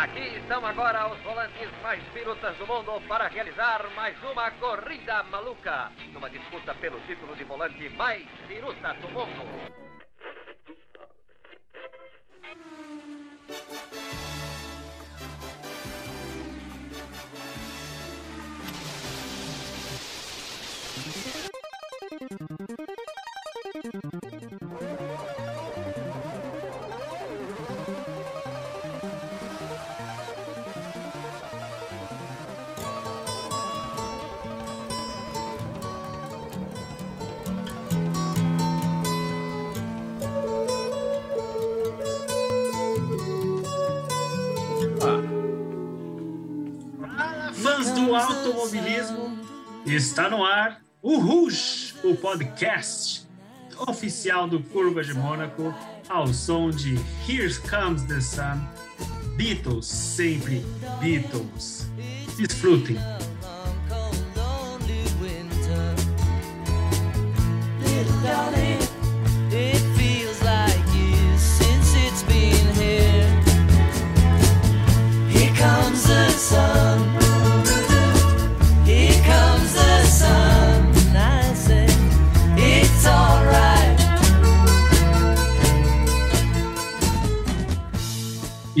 Aqui estão agora os volantes mais pirutas do mundo para realizar mais uma corrida maluca. Numa disputa pelo título de volante mais piruta do mundo. Está no ar o Rouge, o podcast oficial do Curva de Mônaco, ao som de Here Comes the Sun, Beatles, sempre Beatles. Desfrutem.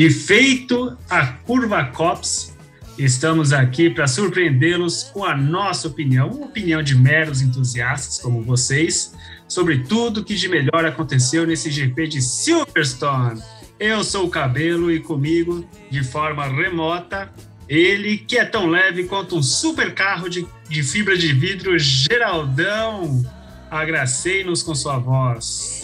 E feito a curva COPS, estamos aqui para surpreendê-los com a nossa opinião, uma opinião de meros entusiastas como vocês, sobre tudo que de melhor aconteceu nesse GP de Silverstone. Eu sou o Cabelo e comigo, de forma remota, ele que é tão leve quanto um super carro de, de fibra de vidro, Geraldão. Agracei-nos com sua voz.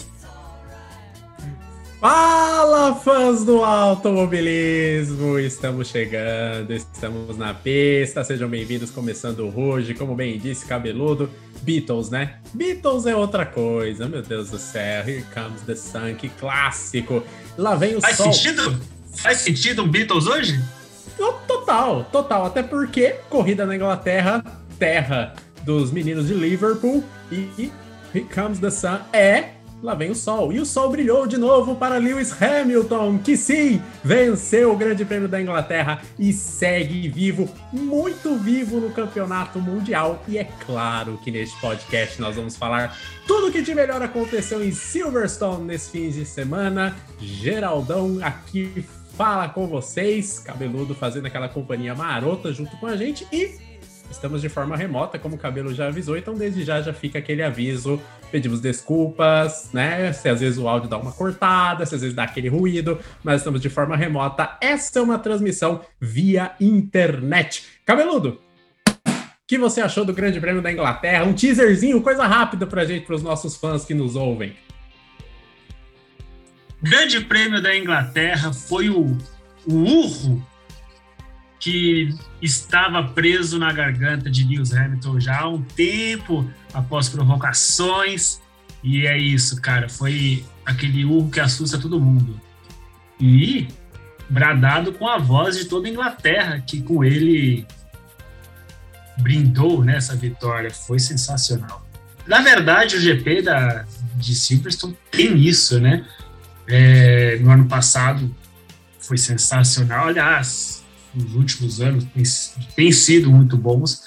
Fala, fãs do automobilismo! Estamos chegando, estamos na pista, sejam bem-vindos, começando hoje, como bem disse, cabeludo, Beatles, né? Beatles é outra coisa, meu Deus do céu, Here Comes the Sun, que clássico! Lá vem o Faz sol. sentido? Faz sentido um Beatles hoje? Total, total, até porque corrida na Inglaterra, terra dos meninos de Liverpool, e Here Comes the Sun é Lá vem o sol. E o sol brilhou de novo para Lewis Hamilton, que sim, venceu o Grande Prêmio da Inglaterra e segue vivo, muito vivo no campeonato mundial. E é claro que neste podcast nós vamos falar tudo o que de melhor aconteceu em Silverstone nesse fim de semana. Geraldão aqui fala com vocês, cabeludo fazendo aquela companhia marota junto com a gente e Estamos de forma remota, como o cabelo já avisou, então desde já já fica aquele aviso. Pedimos desculpas, né? Se às vezes o áudio dá uma cortada, se às vezes dá aquele ruído, mas estamos de forma remota. Essa é uma transmissão via internet. Cabeludo, o que você achou do Grande Prêmio da Inglaterra? Um teaserzinho, coisa rápida pra gente, para os nossos fãs que nos ouvem. Grande Prêmio da Inglaterra foi o, o urro que estava preso na garganta de Lewis Hamilton já há um tempo, após provocações. E é isso, cara. Foi aquele urro que assusta todo mundo. E bradado com a voz de toda a Inglaterra, que com ele brindou nessa vitória. Foi sensacional. Na verdade, o GP da, de Silverstone tem isso, né? É, no ano passado foi sensacional. Aliás, nos últimos anos têm, sido muito bons.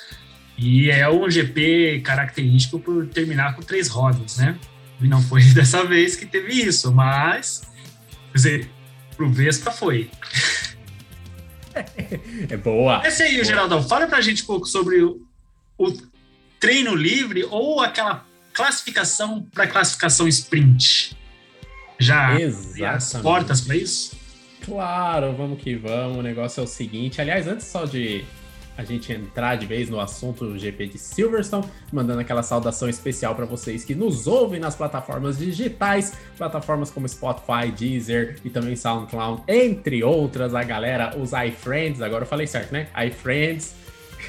E é um GP característico por terminar com três rodas, né? E não foi dessa vez que teve isso, mas. Quer dizer, pro Vespa foi. É boa. Esse aí, boa. Geraldão, fala pra gente um pouco sobre o, o treino livre ou aquela classificação para classificação sprint. Já abre as Exatamente. portas para isso? Claro, vamos que vamos. O negócio é o seguinte. Aliás, antes só de a gente entrar de vez no assunto do GP de Silverstone, mandando aquela saudação especial para vocês que nos ouvem nas plataformas digitais, plataformas como Spotify, Deezer e também SoundCloud, entre outras, a galera, os iFriends, agora eu falei certo, né? iFriends,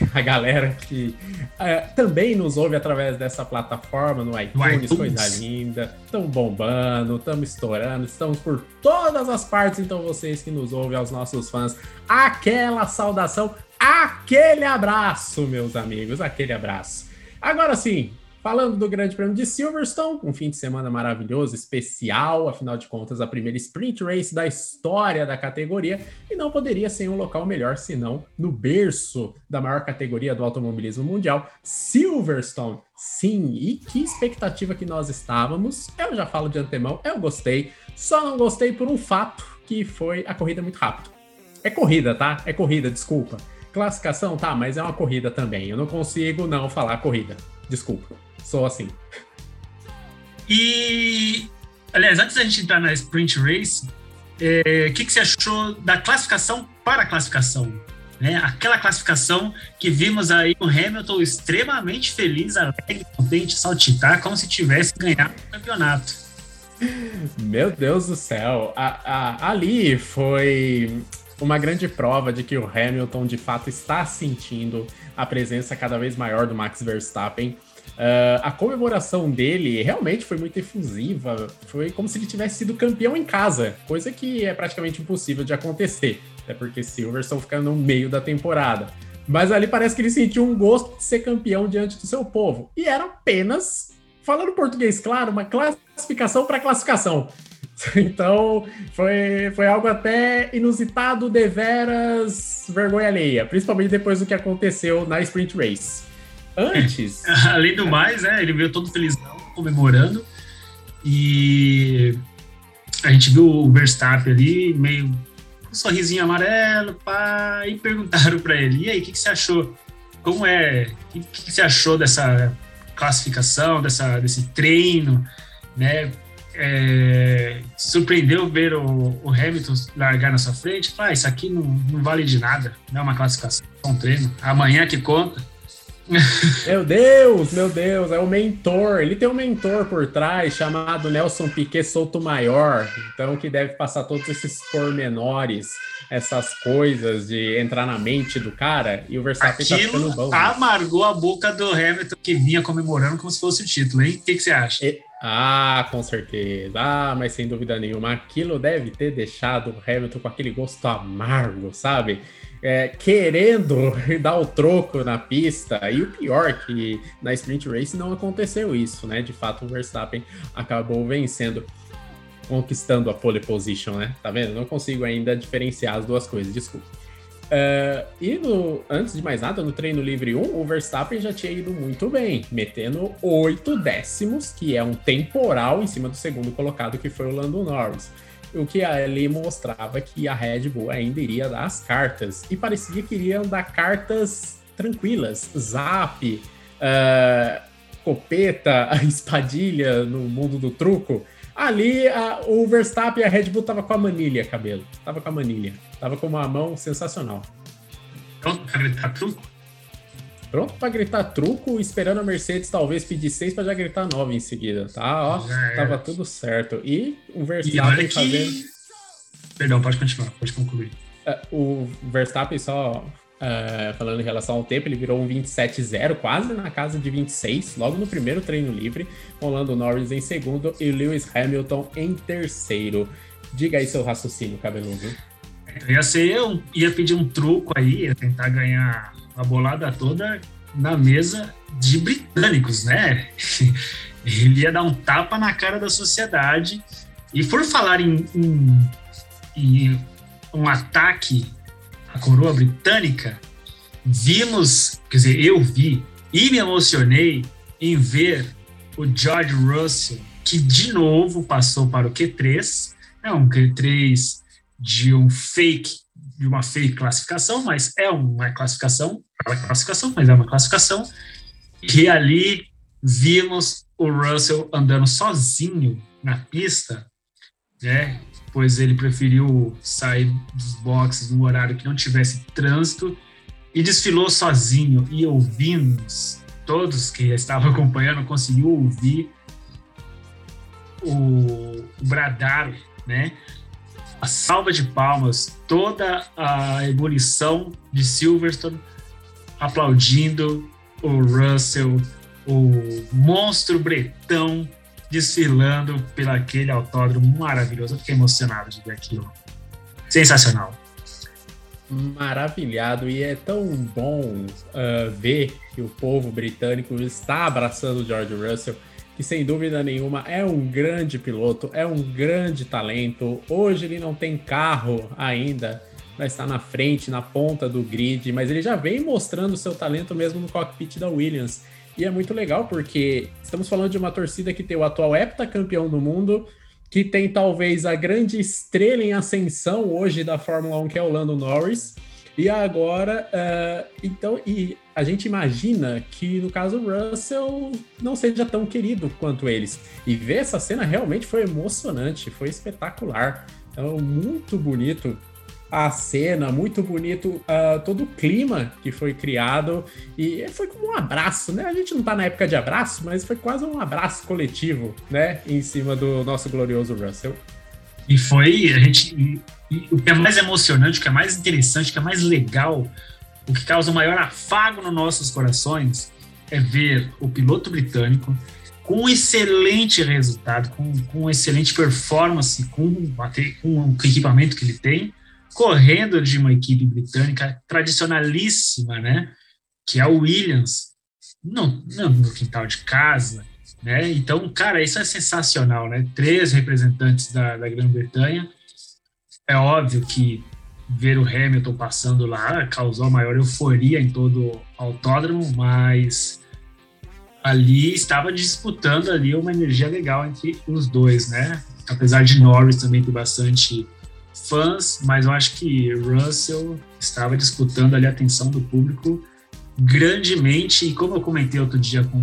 a galera que eh, também nos ouve através dessa plataforma no iTunes, iTunes. coisa linda. Estamos bombando, estamos estourando, estamos por todas as partes. Então, vocês que nos ouvem, aos nossos fãs, aquela saudação, aquele abraço, meus amigos, aquele abraço. Agora sim, Falando do Grande Prêmio de Silverstone, um fim de semana maravilhoso, especial, afinal de contas, a primeira sprint race da história da categoria, e não poderia ser um local melhor senão no berço da maior categoria do automobilismo mundial, Silverstone. Sim, e que expectativa que nós estávamos. Eu já falo de antemão, eu gostei, só não gostei por um fato que foi a corrida muito rápido. É corrida, tá? É corrida, desculpa. Classificação, tá, mas é uma corrida também. Eu não consigo não falar corrida. Desculpa. Sou assim. E, aliás, antes da gente entrar na Sprint Race, é, o que, que você achou da classificação para a classificação? Né? Aquela classificação que vimos aí o Hamilton extremamente feliz, alegre, contente, saltitar, como se tivesse ganhado o campeonato. Meu Deus do céu. A, a, ali foi uma grande prova de que o Hamilton de fato está sentindo a presença cada vez maior do Max Verstappen. Uh, a comemoração dele realmente foi muito efusiva. Foi como se ele tivesse sido campeão em casa, coisa que é praticamente impossível de acontecer, até porque Silverstone fica no meio da temporada. Mas ali parece que ele sentiu um gosto de ser campeão diante do seu povo. E era apenas, falando português claro, uma classificação para classificação. Então foi, foi algo até inusitado, deveras vergonha alheia, principalmente depois do que aconteceu na Sprint Race. Antes. Além do mais, né, ele veio todo felizão, comemorando. E a gente viu o Verstappen ali, meio um sorrisinho amarelo, pá, e perguntaram para ele: e aí, o que, que, você achou? Como é? O que, que, você achou dessa classificação, dessa, desse treino, né? É, surpreendeu ver o, o, Hamilton largar na sua frente? Ah, isso aqui não, não vale de nada, não é uma classificação, é um treino. Amanhã que conta. Meu Deus, meu Deus, é o mentor. Ele tem um mentor por trás chamado Nelson Piquet Souto Maior, então que deve passar todos esses pormenores, essas coisas de entrar na mente do cara. E o Verstappen tá Aquilo tá ficando bom. Amargou a boca do Hamilton que vinha comemorando como se fosse o título, hein? O que, que você acha? E... Ah, com certeza. Ah, mas sem dúvida nenhuma, aquilo deve ter deixado o Hamilton com aquele gosto amargo, sabe? É, querendo dar o troco na pista. E o pior que na Sprint Race não aconteceu isso, né? De fato, o Verstappen acabou vencendo, conquistando a pole position, né? Tá vendo? Não consigo ainda diferenciar as duas coisas, desculpa. Uh, e no, antes de mais nada, no treino livre 1, o Verstappen já tinha ido muito bem, metendo 8 décimos, que é um temporal em cima do segundo colocado, que foi o Lando Norris o que ali mostrava que a Red Bull ainda iria dar as cartas. E parecia que iriam dar cartas tranquilas. Zap, uh, copeta, espadilha no mundo do truco. Ali a, o Verstappen e a Red Bull tava com a manilha, cabelo. Tava com a manilha. Tava com uma mão sensacional. Pronto gritar truco? Pronto pra gritar truco, esperando a Mercedes talvez pedir seis pra já gritar nove em seguida, tá? Ó, Já tava tudo certo. E o E Verstappen que. fazendo. Perdão, pode continuar, pode concluir. Uh, o Verstappen só uh, falando em relação ao tempo, ele virou um 27-0, quase na casa de 26, logo no primeiro treino livre, com o Lando Norris em segundo e Lewis Hamilton em terceiro. Diga aí seu raciocínio, cabeludo. Eu ia ser, eu ia pedir um truco aí, ia tentar ganhar a bolada toda na mesa de britânicos, né? Ele ia dar um tapa na cara da sociedade. E por falar em, em- em um ataque à coroa britânica, vimos, quer dizer, eu vi e me emocionei em ver o George Russell, que de novo passou para o Q3, é um Q3 de um fake, de uma fake classificação, mas é uma classificação, é uma classificação, mas é uma classificação. E ali vimos o Russell andando sozinho na pista, né? Pois ele preferiu sair dos boxes num horário que não tivesse trânsito e desfilou sozinho. E ouvimos, todos que estavam acompanhando conseguiu ouvir o, o bradar, né? A salva de palmas, toda a ebulição de Silverstone aplaudindo o Russell, o monstro bretão desfilando pelo aquele autódromo maravilhoso. Eu fiquei emocionado de ver aquilo. Sensacional. maravilhado e é tão bom uh, ver que o povo britânico está abraçando o George Russell, que sem dúvida nenhuma é um grande piloto, é um grande talento. Hoje ele não tem carro ainda, vai estar na frente, na ponta do grid, mas ele já vem mostrando seu talento mesmo no cockpit da Williams. E é muito legal porque estamos falando de uma torcida que tem o atual heptacampeão do mundo, que tem talvez a grande estrela em ascensão hoje da Fórmula 1, que é o Lando Norris. E agora, uh, então, e a gente imagina que no caso o Russell não seja tão querido quanto eles. E ver essa cena realmente foi emocionante, foi espetacular. Então, muito bonito a cena, muito bonito uh, todo o clima que foi criado e foi como um abraço, né? A gente não tá na época de abraço, mas foi quase um abraço coletivo, né? Em cima do nosso glorioso Russell. E foi, a gente. E, e, o que é mais emocionante, o que é mais interessante, o que é mais legal, o que causa o maior afago nos nossos corações é ver o piloto britânico com um excelente resultado, com, com excelente performance, com, com o equipamento que ele tem, correndo de uma equipe britânica tradicionalíssima, né? Que é a Williams, não, não no quintal de casa, né? Então, cara, isso é sensacional, né? Três representantes da, da Grã-Bretanha. É óbvio que ver o Hamilton passando lá causou maior euforia em todo o autódromo, mas ali estava disputando ali uma energia legal entre os dois, né? Apesar de Norris também ter bastante fãs, mas eu acho que Russell estava disputando ali a atenção do público grandemente. E como eu comentei outro dia com,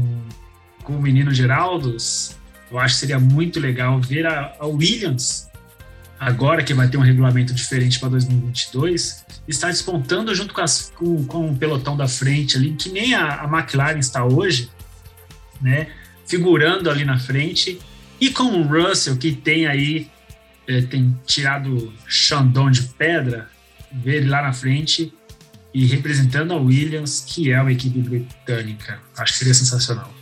com o menino Geraldos, eu acho que seria muito legal ver a, a Williams, agora que vai ter um regulamento diferente para 2022, estar despontando junto com, as, com, com, o pelotão da frente ali, que nem a, a McLaren está hoje, né? Figurando ali na frente. E com o Russell, que tem aí é, tem tirado Xandão de pedra, ver ele lá na frente e representando a Williams, que é uma equipe britânica. Acho que seria sensacional.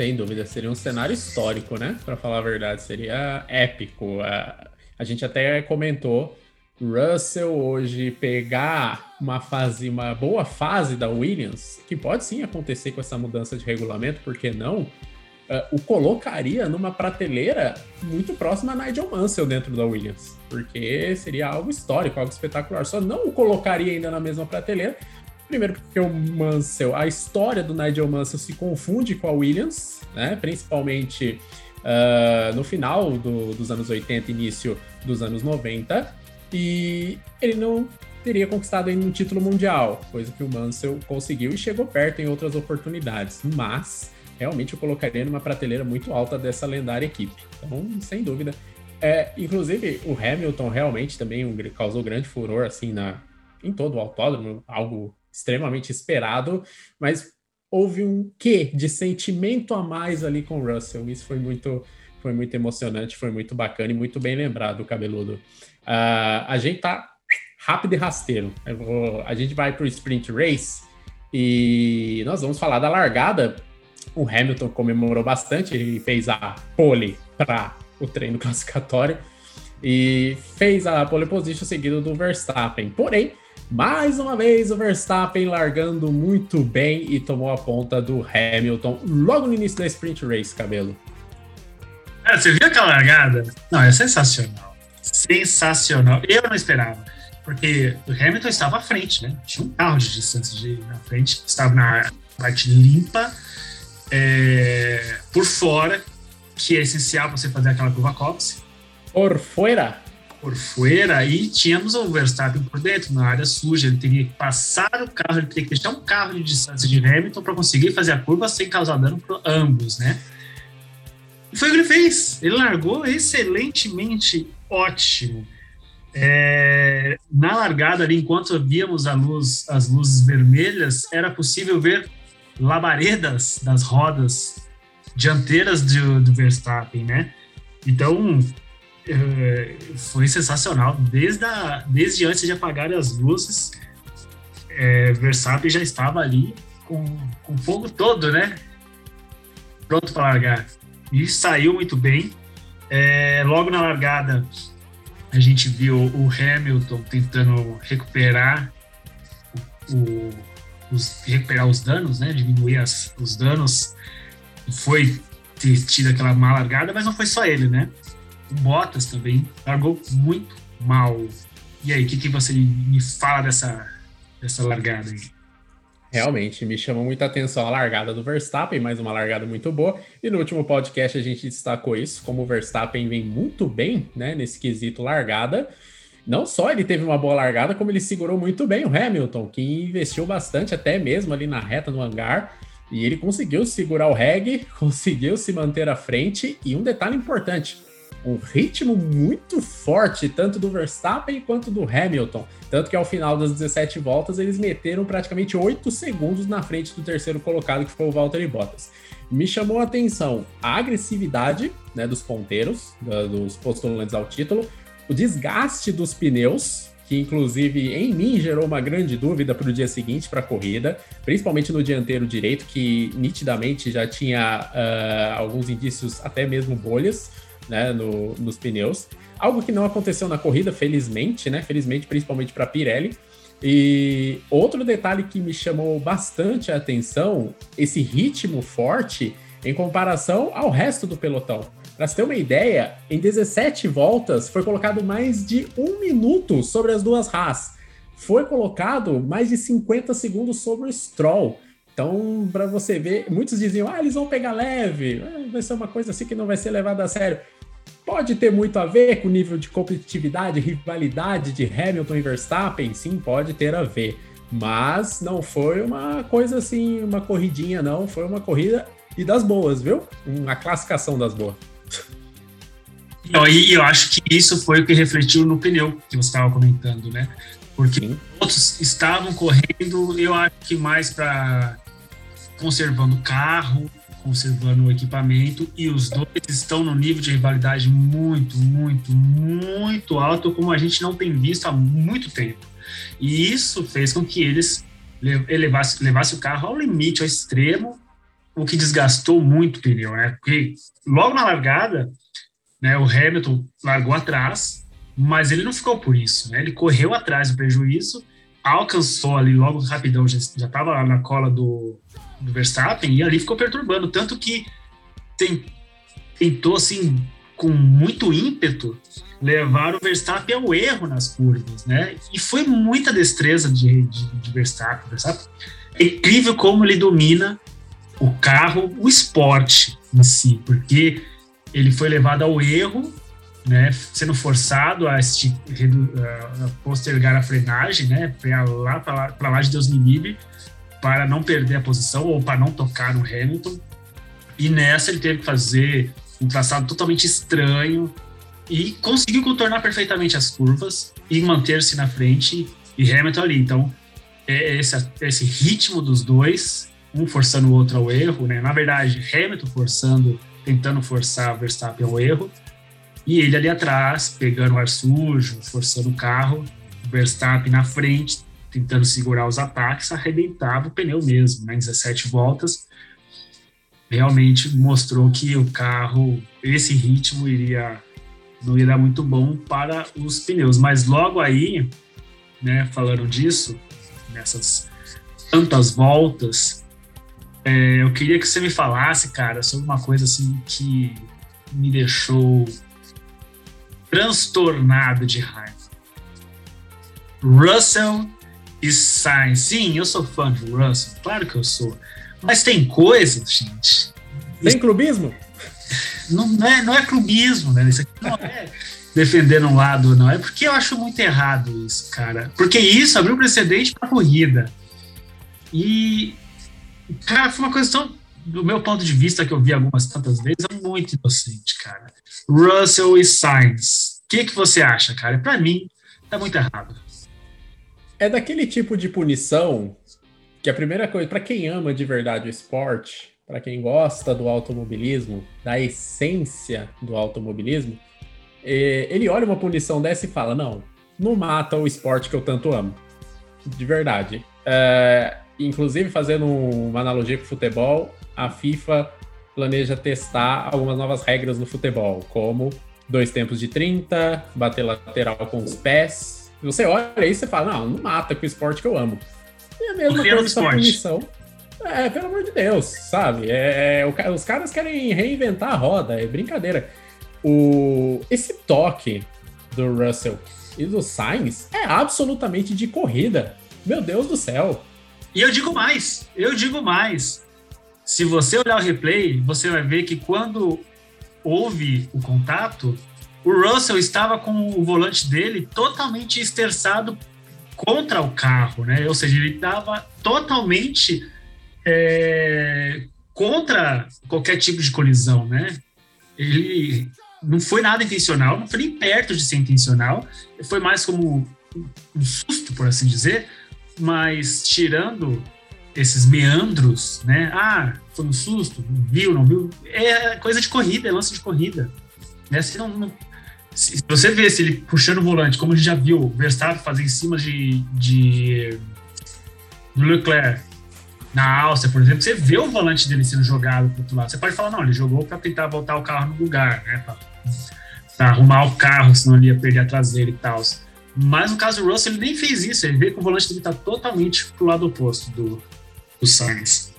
Sem dúvida, seria um cenário histórico, né? Para falar a verdade, seria épico. A, gente até comentou Russell hoje pegar uma fase, uma boa fase da Williams, que pode sim acontecer com essa mudança de regulamento, porque não? uh, o colocaria numa prateleira muito próxima a Nigel Mansell dentro da Williams, porque seria algo histórico, algo espetacular. Só não o colocaria ainda na mesma prateleira, primeiro porque o Mansell, a história do Nigel Mansell se confunde com a Williams, né? Principalmente uh, no final do, dos anos 80, início dos anos 90, e ele não teria conquistado ainda um título mundial, coisa que o Mansell conseguiu e chegou perto em outras oportunidades. Mas realmente eu colocaria numa prateleira muito alta dessa lendária equipe. Então, sem dúvida. É, inclusive, o Hamilton realmente também causou grande furor assim na, em todo o autódromo, algo extremamente esperado, mas houve um quê de sentimento a mais ali com o Russell. Isso foi muito, foi muito emocionante, foi muito bacana e muito bem lembrado, cabeludo. Uh, a gente tá rápido e rasteiro. Vou, a gente vai para o sprint race e nós vamos falar da largada o Hamilton comemorou bastante, ele fez a pole para o treino classificatório e fez a pole position seguido do Verstappen. Porém, mais uma vez o Verstappen largando muito bem e tomou a ponta do Hamilton logo no início da sprint race, cabelo. É, você viu aquela largada? Não, é sensacional. Sensacional. Eu não esperava, porque o Hamilton estava à frente, né? Tinha um carro de distância de, na frente, estava na parte limpa é, por fora, que é essencial para você fazer aquela curva Cox. Por fora? Por fora, e tínhamos o Verstappen por dentro, na área suja. Ele teria que passar o carro, ele teria que deixar um carro de distância de Hamilton para conseguir fazer a curva sem causar dano para ambos, né? E foi o que ele fez. Ele largou excelentemente ótimo. É, na largada ali, enquanto víamos luz, as luzes vermelhas, era possível ver labaredas das rodas dianteiras do, do Verstappen, né? Então, foi sensacional. Desde, a, desde antes de apagar as luzes, é, Verstappen já estava ali com, com o fogo todo, né? Pronto para largar. E saiu muito bem. É, logo na largada, A gente viu o Hamilton tentando recuperar o, os, recuperar os danos, né? Diminuir as, os danos. Foi ter tido aquela má largada, mas não foi só ele, né? O Bottas também largou muito mal. E aí, o que, que você me fala dessa, dessa largada aí? Realmente, me chamou muita atenção a largada do Verstappen, mais uma largada muito boa. E no último podcast a gente destacou isso, como o Verstappen vem muito bem, né, nesse quesito largada. Não só ele teve uma boa largada, como ele segurou muito bem o Hamilton, que investiu bastante até mesmo ali na reta no hangar. E ele conseguiu segurar o reg, conseguiu se manter à frente. E um detalhe importante: um ritmo muito forte, tanto do Verstappen quanto do Hamilton. Tanto que ao final das 17 voltas eles meteram praticamente 8 segundos na frente do terceiro colocado, que foi o Valtteri Bottas. Me chamou a atenção a agressividade né, dos ponteiros, dos postulantes ao título, o desgaste dos pneus, que inclusive em mim gerou uma grande dúvida para o dia seguinte, para a corrida, principalmente no dianteiro direito, que nitidamente já tinha uh, alguns indícios, até mesmo bolhas né, no, nos pneus. Algo que não aconteceu na corrida, felizmente, né? Felizmente, principalmente para Pirelli. E outro detalhe que me chamou bastante a atenção, esse ritmo forte em comparação ao resto do pelotão. Para você ter uma ideia, em 17 voltas foi colocado mais de um minuto sobre as duas Haas. Foi colocado mais de 50 segundos sobre o Stroll. Então, para você ver, muitos diziam: ah, eles vão pegar leve, vai ser uma coisa assim que não vai ser levada a sério. Pode ter muito a ver com o nível de competitividade, rivalidade de Hamilton e Verstappen, sim, pode ter a ver. Mas não foi uma coisa assim, uma corridinha, não. Foi uma corrida e das boas, viu? Uma classificação das boas. E eu acho que isso foi o que refletiu no pneu que você estava comentando, né? Porque sim. outros estavam correndo, eu acho que mais para conservando o carro, conservando o equipamento e os dois estão no nível de rivalidade muito, muito, muito alto, como a gente não tem visto há muito tempo. E isso fez com que eles levassem levasse o carro ao limite, ao extremo, o que desgastou muito o pneu, né? Porque logo na largada, né, o Hamilton largou atrás, mas ele não ficou por isso, né? Ele correu atrás do prejuízo, alcançou ali logo rapidão, já estava na cola do, do Verstappen e ali ficou perturbando. Tanto que tem, tentou, assim, com muito ímpeto, levar o Verstappen ao erro nas curvas, né? E foi muita destreza de, de, de Verstappen, Verstappen. É incrível como ele domina o carro, o esporte em si, porque ele foi levado ao erro, né, sendo forçado a, a postergar a frenagem, né, para lá, para lá, lá de Deus me livre, para não perder a posição ou para não tocar no Hamilton. E nessa ele teve que fazer um traçado totalmente estranho e conseguiu contornar perfeitamente as curvas e manter-se na frente e Hamilton ali. Então, é esse, esse ritmo dos dois, um forçando o outro ao erro, né? Na verdade, Hamilton forçando, tentando forçar Verstappen ao erro, e ele ali atrás, pegando o ar sujo, forçando o carro, Verstappen na frente, tentando segurar os ataques, arrebentava o pneu mesmo, né? em 17 voltas. Realmente mostrou que o carro, esse ritmo iria não ia dar muito bom para os pneus. Mas logo aí, né, falando disso, nessas tantas voltas, é, eu queria que você me falasse, cara, sobre uma coisa assim que me deixou transtornado de raiva. Russell e Sainz. Sim, eu sou fã de Russell, claro que eu sou. Mas tem coisas, gente. Tem clubismo? Não, não, é, não é clubismo, né? Isso aqui não é defender um lado, não. É porque eu acho muito errado isso, cara. Porque isso abriu precedente para corrida. E, cara, foi uma coisa tão, do meu ponto de vista, que eu vi algumas tantas vezes, é muito inocente, cara. Russell e Sainz. O que, que você acha, cara? Para mim, tá muito errado é daquele tipo de punição que a primeira coisa, para quem ama de verdade o esporte, para quem gosta do automobilismo, da essência do automobilismo, é, ele olha uma punição dessa e fala: não, não mata o esporte que eu tanto amo. De verdade. É, inclusive, fazendo uma analogia com o futebol, a FIFA planeja testar algumas novas regras no futebol, como dois tempos de 30, bater lateral com os pés. Você olha aí e você fala, não, não mata com o esporte que eu amo. E a mesma coisa essa punição. É, pelo amor de Deus, sabe? É, é, o os caras querem reinventar a roda, é brincadeira. O, esse toque do Russell e do Sainz é absolutamente de corrida. Meu Deus do céu. E eu digo mais, eu digo mais. Se você olhar o replay, você vai ver que quando houve o contato, o Russell estava com o volante dele totalmente esterçado contra o carro, né? Ou seja, ele estava totalmente é, contra qualquer tipo de colisão, né? Ele não foi nada intencional, não foi nem perto de ser intencional, foi mais como um susto, por assim dizer, mas tirando esses meandros, né? Ah, foi um susto, viu, não viu? É coisa de corrida, é lance de corrida. Né? Se, não, não- se você vê se ele puxando o volante, como a gente já viu o Verstappen fazer em cima de, de do Leclerc na Áustria, por exemplo, você vê o volante dele sendo jogado para outro lado. Você pode falar, não, ele jogou para tentar voltar o carro no lugar, né? Para arrumar o carro, senão ele ia perder a traseira e tal. Mas no caso do Russell, ele nem fez isso. Ele vê que o volante dele tá totalmente pro lado oposto do, do Sainz.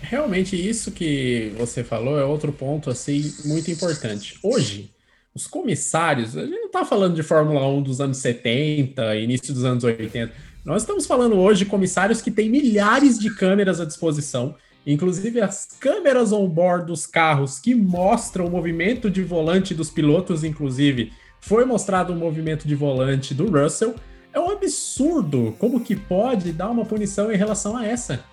Realmente, isso que você falou é outro ponto assim muito importante. Hoje, os comissários, a gente não está falando de Fórmula 1 dos anos 70, início dos anos 80. Nós estamos falando hoje de comissários que têm milhares de câmeras à disposição, inclusive as câmeras on-board dos carros que mostram o movimento de volante dos pilotos, inclusive foi mostrado o movimento de volante do Russell. É um absurdo como que pode dar uma punição em relação a essa.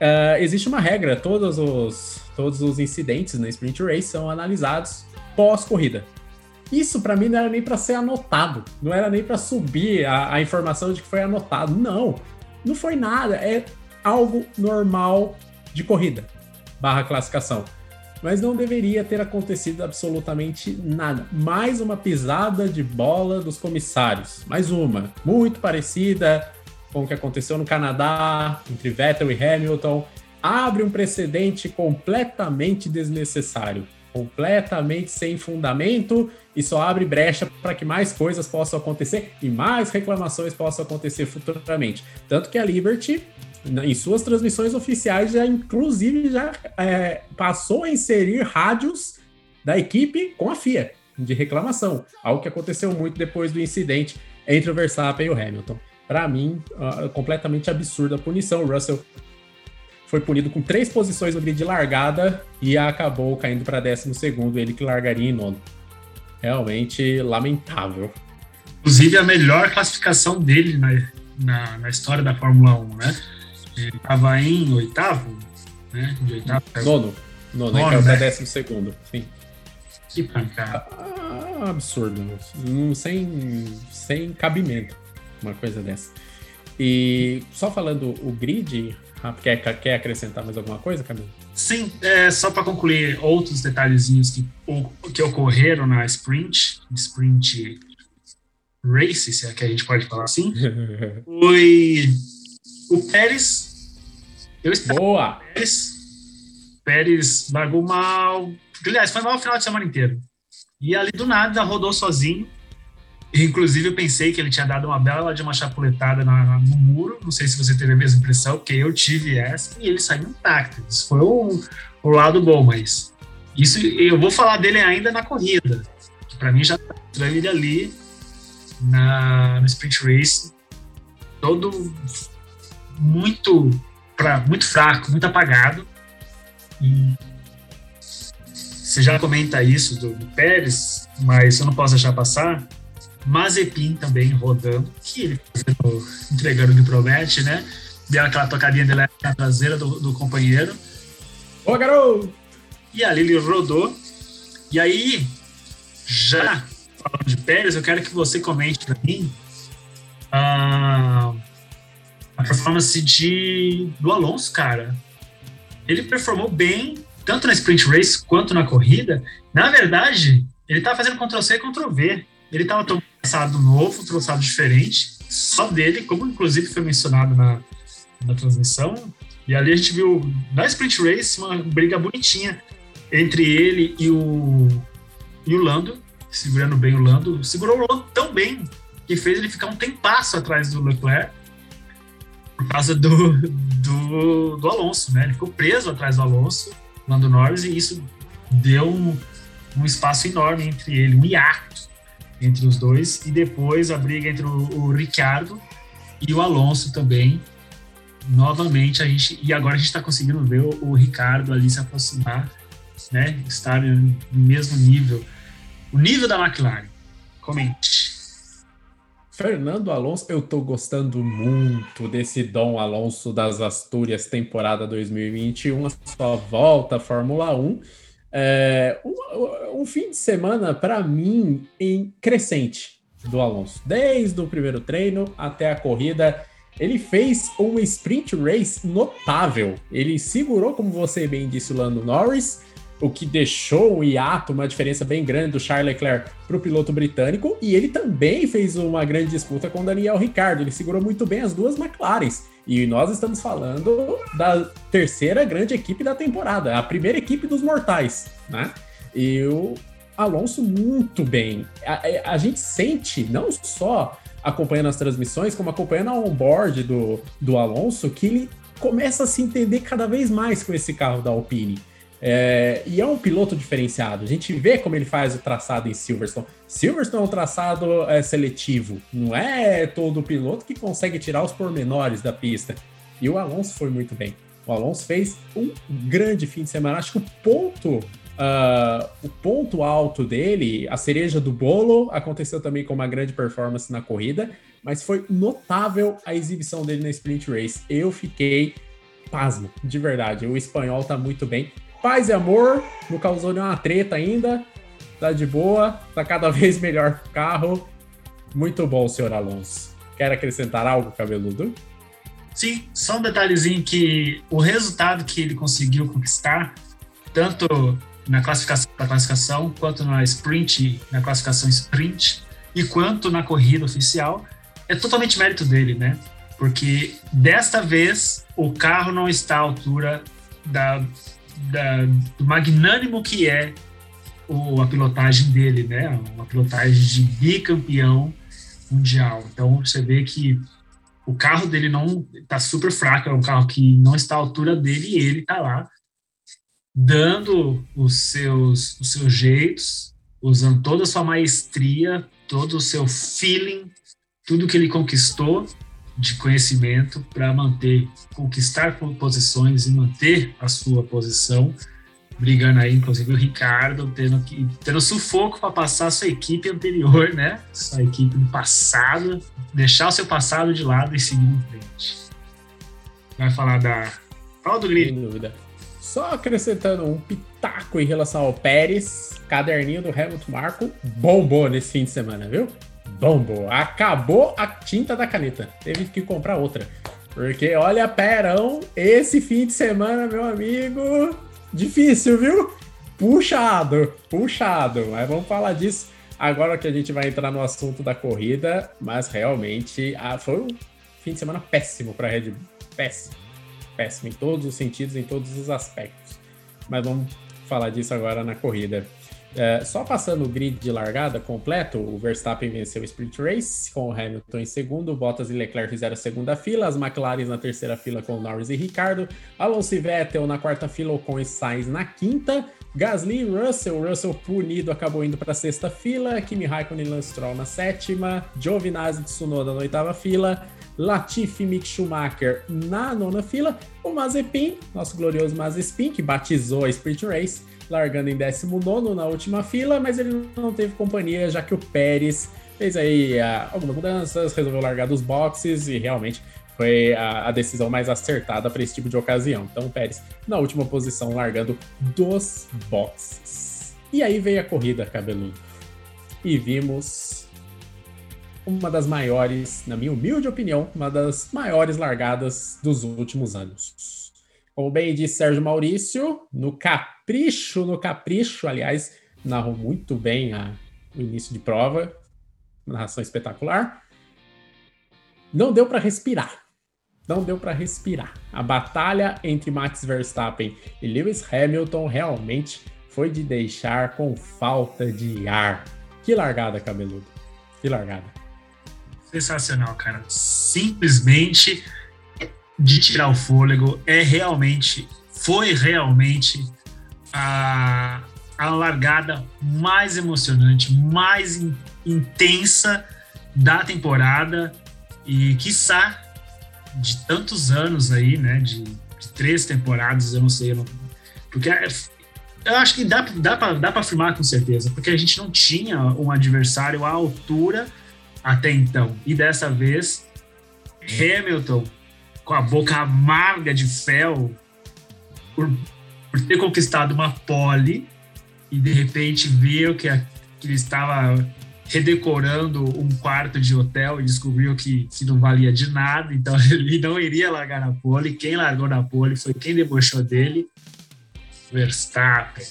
Uh, existe uma regra, todos os, todos os incidentes na Sprint Race são analisados pós-corrida. Isso para mim não era nem para ser anotado, não era nem para subir a, a, informação de que foi anotado. Não, não foi nada. É algo normal de corrida barra classificação. Mas não deveria ter acontecido absolutamente nada. Mais uma pisada de bola dos comissários. Mais uma, muito parecida com o que aconteceu no Canadá, entre Vettel e Hamilton, abre um precedente completamente desnecessário, completamente sem fundamento e só abre brecha para que mais coisas possam acontecer e mais reclamações possam acontecer futuramente. Tanto que a Liberty, em suas transmissões oficiais, já inclusive já é, passou a inserir rádios da equipe com a FIA de reclamação, algo que aconteceu muito depois do incidente entre o Verstappen e o Hamilton para mim, uh, completamente absurda a punição. O Russell foi punido com três posições no grid de largada e acabou caindo para 12 segundo, ele que largaria em nono. Realmente lamentável. Inclusive, a melhor classificação dele na, na, na história da Fórmula 1, né? Ele estava em oitavo, né? De oitavo. Nono. Nono, Nono caiu né? para décimo segundo, sim. Que pancada. Ah, absurdo. Sem, sem cabimento uma coisa dessa. E só falando o grid, quer, quer acrescentar mais alguma coisa, Camilo? Sim, é, só para concluir outros detalhezinhos que, que ocorreram na sprint, sprint race, se é que a gente pode falar assim, foi o Pérez. Eu Boa! Pérez, Pérez largou mal. Aliás, foi mal o final de semana inteiro. E ali do nada rodou sozinho. Inclusive, eu pensei que ele tinha dado uma bela de uma chapuletada na, no muro. Não sei se você teve a mesma impressão, porque eu tive essa, e ele saiu intacto. Isso foi o, o lado bom, mas isso eu vou falar dele ainda na corrida. Para mim já tá ele ali na, no sprint race, todo muito, pra, muito fraco, muito apagado. E você já comenta isso do, do Pérez, mas eu não posso deixar passar. Mazepin também rodando, que ele fazendo, entregando o que promete, né? Deu aquela tocadinha de leve na traseira do, do companheiro. Ô, garoto! E ali ele rodou. E aí, já falando de Pérez, eu quero que você comente para mim a, a performance de, do Alonso, cara. Ele performou bem, tanto na sprint race quanto na corrida. Na verdade, ele tá fazendo Ctrl-C e Ctrl-V. Ele estava tomando traçado novo, traçado diferente, só dele, como inclusive foi mencionado na, na transmissão. E ali a gente viu na sprint race uma briga bonitinha entre ele e o e o Lando, segurando bem o Lando, segurou o Lando tão bem que fez ele ficar um tempasso atrás do Leclerc por causa do, do, do Alonso, né? Ele ficou preso atrás do Alonso, Lando Norris, e isso deu um, um espaço enorme entre ele, um hiato entre os dois, e depois a briga entre o, o Ricciardo e o Alonso também. Novamente, a gente, e agora a gente está conseguindo ver o, o Ricardo ali se aproximar, né? Estar no mesmo nível. O nível da McLaren. Comente. Fernando Alonso, eu tô gostando muito desse Dom Alonso das Astúrias, temporada 2021, a sua volta à Fórmula 1. É, um, um fim de semana, para mim, em crescente do Alonso. Desde o primeiro treino até a corrida, ele fez uma sprint race notável. Ele segurou, como você bem disse, o Lando Norris, o que deixou um hiato, uma diferença bem grande do Charles Leclerc para o piloto britânico, e ele também fez uma grande disputa com Daniel Ricciardo. Ele segurou muito bem as duas McLarens. E nós estamos falando da terceira grande equipe da temporada, a primeira equipe dos mortais, né? E o Alonso muito bem. A, a gente sente, não só acompanhando as transmissões, como acompanhando a onboard do, do Alonso, que ele começa a se entender cada vez mais com esse carro da Alpine. É, e é um piloto diferenciado. A gente vê como ele faz o traçado em Silverstone. Silverstone é um traçado é, seletivo. Não é todo piloto que consegue tirar os pormenores da pista. E o Alonso foi muito bem. O Alonso fez um grande fim de semana. Acho que o ponto, uh, o ponto alto dele, a cereja do bolo, aconteceu também com uma grande performance na corrida. Mas foi notável a exibição dele na sprint race. Eu fiquei pasmo, de verdade. O espanhol tá muito bem paz e amor, não causou nenhuma treta ainda, tá de boa, tá cada vez melhor carro. Muito bom, senhor Alonso. Quer acrescentar algo, cabeludo? Sim, só um detalhezinho que o resultado que ele conseguiu conquistar, tanto na classificação, na classificação quanto na sprint, na classificação sprint, e quanto na corrida oficial, é totalmente mérito dele, né? Porque desta vez o carro não está à altura da, da, do magnânimo que é o, a pilotagem dele, né? Uma pilotagem de bicampeão mundial. Então você vê que o carro dele não está super fraco, é um carro que não está à altura dele e ele está lá dando os seus, os seus jeitos, usando toda a sua maestria, todo o seu feeling, tudo que ele conquistou de conhecimento para manter, conquistar posições e manter a sua posição, brigando aí, inclusive o Ricardo tendo que tendo sufoco para passar a sua equipe anterior, né? Sua equipe do passado, deixar o seu passado de lado e seguir em frente. Vai falar da fala do grid. Sem dúvida. Só acrescentando um pitaco em relação ao Pérez, caderninho do Hamilton Marco bombou nesse fim de semana, viu? Bombo. Acabou a tinta da caneta. Teve que comprar outra. Porque, olha, Perão, esse fim de semana, meu amigo, difícil, viu? Puxado, puxado. Mas vamos falar disso agora que a gente vai entrar no assunto da corrida. Mas realmente ah, foi um fim de semana péssimo para Red Bull. Péssimo. Péssimo em todos os sentidos, em todos os aspectos. Mas vamos falar disso agora na corrida. É, só passando o grid de largada completo, o Verstappen venceu o Sprint Race com o Hamilton em segundo, Bottas e Leclerc fizeram a segunda fila, as McLaren na terceira fila com Norris e Ricardo, Alonso e Vettel na quarta fila, com Sainz na quinta, Gasly e Russell, Russell punido acabou indo para a sexta fila, Kimi Raikkonen e Lance Stroll na sétima, Giovinazzi e Tsunoda na oitava fila, Latifi e Mick Schumacher na nona fila, o Mazepin, nosso glorioso Mazepin, que batizou a Sprint Race, largando em 19 na última fila, mas ele não teve companhia, já que o Pérez fez aí uh, algumas mudanças, resolveu largar dos boxes e realmente foi a, a decisão mais acertada para esse tipo de ocasião. Então o Pérez na última posição, largando dos boxes. E aí veio a corrida, cabeludo. E vimos uma das maiores, na minha humilde opinião, uma das maiores largadas dos últimos anos. Como bem disse Sérgio Maurício, no capricho, no capricho, aliás, narrou muito bem a, o início de prova, narração espetacular. Não deu para respirar. Não deu para respirar. A batalha entre Max Verstappen e Lewis Hamilton realmente foi de deixar com falta de ar. Que largada, cabeludo. Que largada. Sensacional, cara. Simplesmente de tirar o fôlego. É realmente, foi realmente a, a largada mais emocionante, mais in- intensa da temporada e, quiçá, de tantos anos aí, né? De, de três temporadas, eu não sei. eu não- porque é- eu acho que dá, dá para afirmar com certeza, porque a gente não tinha um adversário à altura até então. E dessa vez, Hamilton, com a boca amarga de fel, por, por ter conquistado uma pole, e de repente viu que, a- que ele estava redecorando um quarto de hotel e descobriu que, que não valia de nada, então ele não iria largar na pole. Quem largou na pole foi quem debochou dele, Verstappen.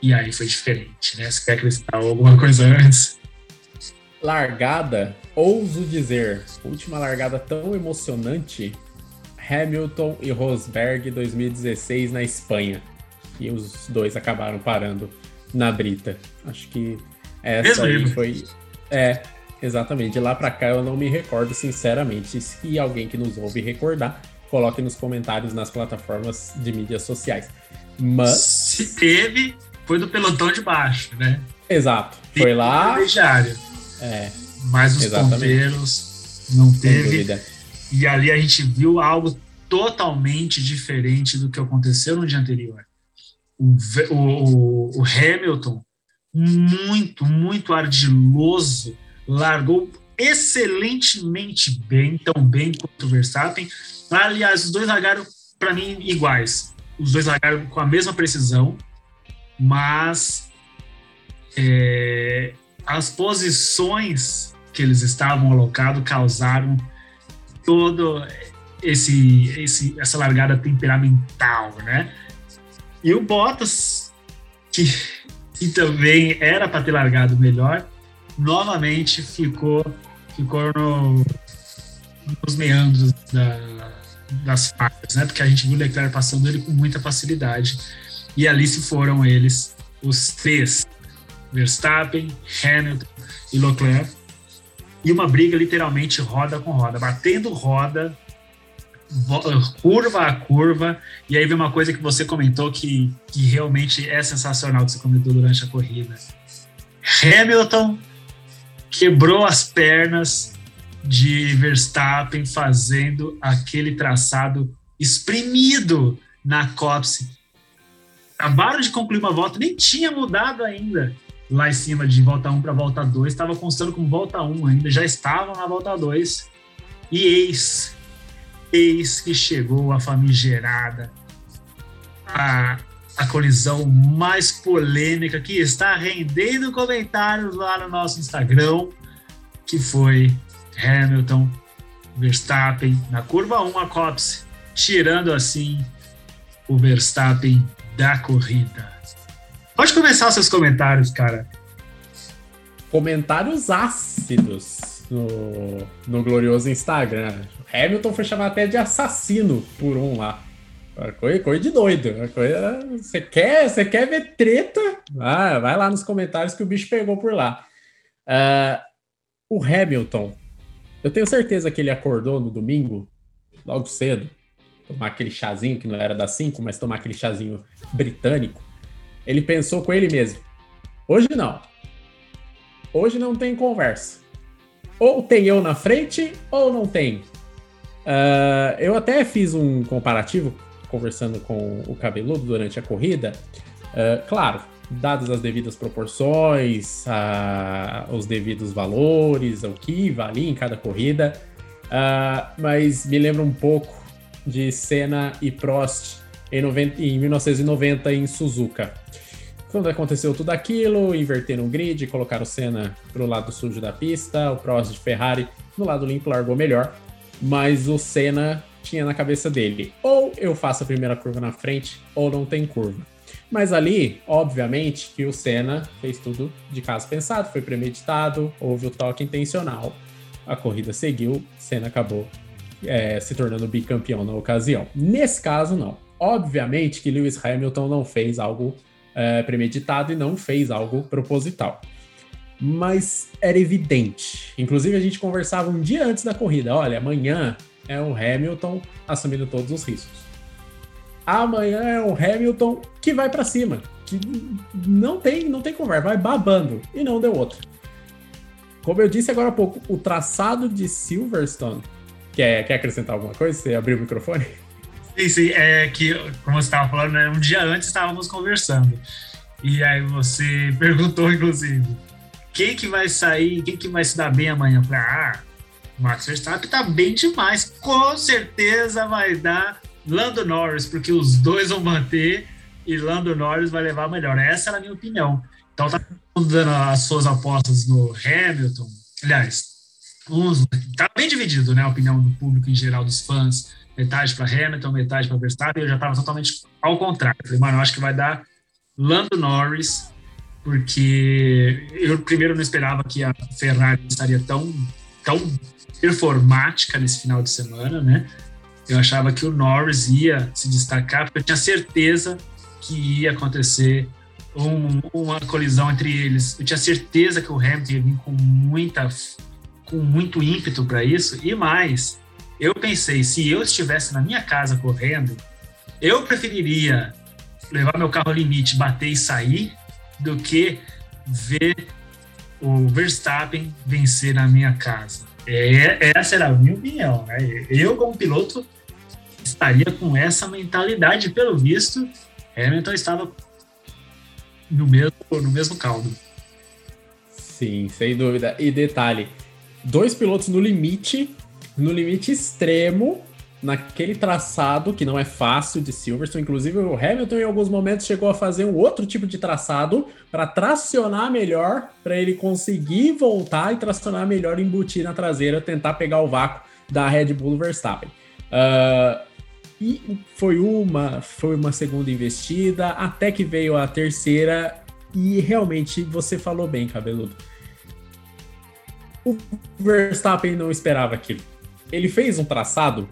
E aí foi diferente, né? Você quer acrescentar alguma coisa antes? Largada, ouso dizer, última largada tão emocionante, Hamilton e Rosberg 2016 na Espanha. E os dois acabaram parando na brita. Acho que essa aí foi. É, exatamente. De lá pra cá eu não me recordo, sinceramente. Se alguém que nos ouve recordar, coloque nos comentários nas plataformas de mídias sociais. Mas, Se teve, foi do pelotão de baixo, né? exato, foi lá. É, Mas os Exatamente. ponteiros não teve. E ali a gente viu algo totalmente diferente do que aconteceu no dia anterior. O- o- o Hamilton, muito, muito ardiloso, largou excelentemente bem, tão bem quanto o Verstappen. Aliás, os dois largaram, para mim, iguais. Os dois largaram com a mesma precisão, mas é, as posições que eles estavam alocados causaram todo esse, esse essa largada temperamental, né? E o Bottas, que, que também era para ter largado melhor, novamente ficou ficou no- nos meandros da- das faixas, né? Porque a gente viu o Leclerc passando ele com muita facilidade. E ali se foram eles, os três: Verstappen, Hamilton e Leclerc e uma briga literalmente roda com roda, batendo roda, vo- curva a curva. E aí vem uma coisa que você comentou que, que realmente é sensacional que você comentou durante a corrida. Hamilton quebrou as pernas de Verstappen fazendo aquele traçado espremido na Copse. Acabaram de concluir uma volta, nem tinha mudado ainda lá em cima de volta 1 para volta 2, estava constando como volta 1 ainda, já estavam na volta 2. E eis, eis que chegou a famigerada, a, a colisão mais polêmica que está rendendo comentários lá no nosso Instagram, que foi Hamilton, Verstappen na curva 1 a Copse, tirando assim o Verstappen da corrida. Pode começar seus comentários, cara. comentários ácidos no, no glorioso Instagram. Hamilton foi chamado até de assassino por um lá. Coisa, coisa de doido. Coisa, você, quer, você quer ver treta? Ah, vai lá nos comentários que o bicho pegou por lá. Ah, o Hamilton, eu tenho certeza que ele acordou no domingo, logo cedo, tomar aquele chazinho que não era das 5, mas tomar aquele chazinho britânico. Ele pensou com ele mesmo: hoje não. Hoje não tem conversa. Ou tem eu na frente, ou não tem. Ah, eu até fiz um comparativo conversando com o cabeludo durante a corrida. Ah, claro, dadas as devidas proporções, ah, os devidos valores, o que valia em cada corrida. Ah, mas me lembra um pouco de Senna e Prost em, 90 em 1990 em Suzuka. Quando aconteceu tudo aquilo, inverteram o grid, colocaram o Senna pro lado sujo da pista, o Prost de Ferrari no lado limpo largou melhor, mas o Senna tinha na cabeça dele, ou eu faço a primeira curva na frente, ou não tem curva. Mas ali, obviamente, que o Senna fez tudo de caso pensado, foi premeditado, houve o toque intencional, a corrida seguiu, Senna acabou é, se tornando bicampeão na ocasião. Nesse caso, não. Obviamente que Lewis Hamilton não fez algo é, premeditado e não fez algo proposital. Mas era evidente. Inclusive, a gente conversava um dia antes da corrida: olha, amanhã é o Hamilton assumindo todos os riscos. Amanhã é o Hamilton que vai para cima, que não tem, não tem conversa, vai babando e não deu outro. Como eu disse agora há pouco, o traçado de Silverstone. Quer, quer acrescentar alguma coisa? Você abriu o microfone? Sim, é que, como você estava falando, né, um dia antes estávamos conversando. E aí você perguntou, inclusive, quem que vai sair, quem que vai se dar bem amanhã? Eu falei, ah, o Max Verstappen tá bem demais. Com certeza vai dar Lando Norris, porque os dois vão manter e Lando Norris vai levar melhor. Essa era a minha opinião. Então tá dando as suas apostas no Hamilton. Aliás, uns, tá bem dividido, né? A opinião do público em geral, dos fãs metade para Hamilton, metade para Verstappen, eu já estava totalmente ao contrário. Falei, mano, eu acho que vai dar Lando Norris, porque eu primeiro não esperava que a Ferrari estaria tão, tão performática nesse final de semana, né? Eu achava que o Norris ia se destacar, porque eu tinha certeza que ia acontecer um, uma colisão entre eles. Eu tinha certeza que o Hamilton ia vir com muita com muito ímpeto para isso e mais eu pensei, se eu estivesse na minha casa correndo, eu preferiria levar meu carro ao limite, bater e sair, do que ver o Verstappen vencer na minha casa. É, essa era a minha opinião. Né? Eu, como piloto, estaria com essa mentalidade. Pelo visto, Hamilton estava no mesmo, no mesmo caldo. Sim, sem dúvida. E detalhe: dois pilotos no limite no limite extremo, naquele traçado que não é fácil de Silverstone. Inclusive, o Hamilton, em alguns momentos, chegou a fazer um outro tipo de traçado para tracionar melhor, para ele conseguir voltar e tracionar melhor, embutir na traseira, tentar pegar o vácuo da Red Bull Verstappen. Uh, e foi uma, foi uma segunda investida, até que veio a terceira, e realmente você falou bem, cabeludo. O Verstappen não esperava aquilo ele fez um traçado,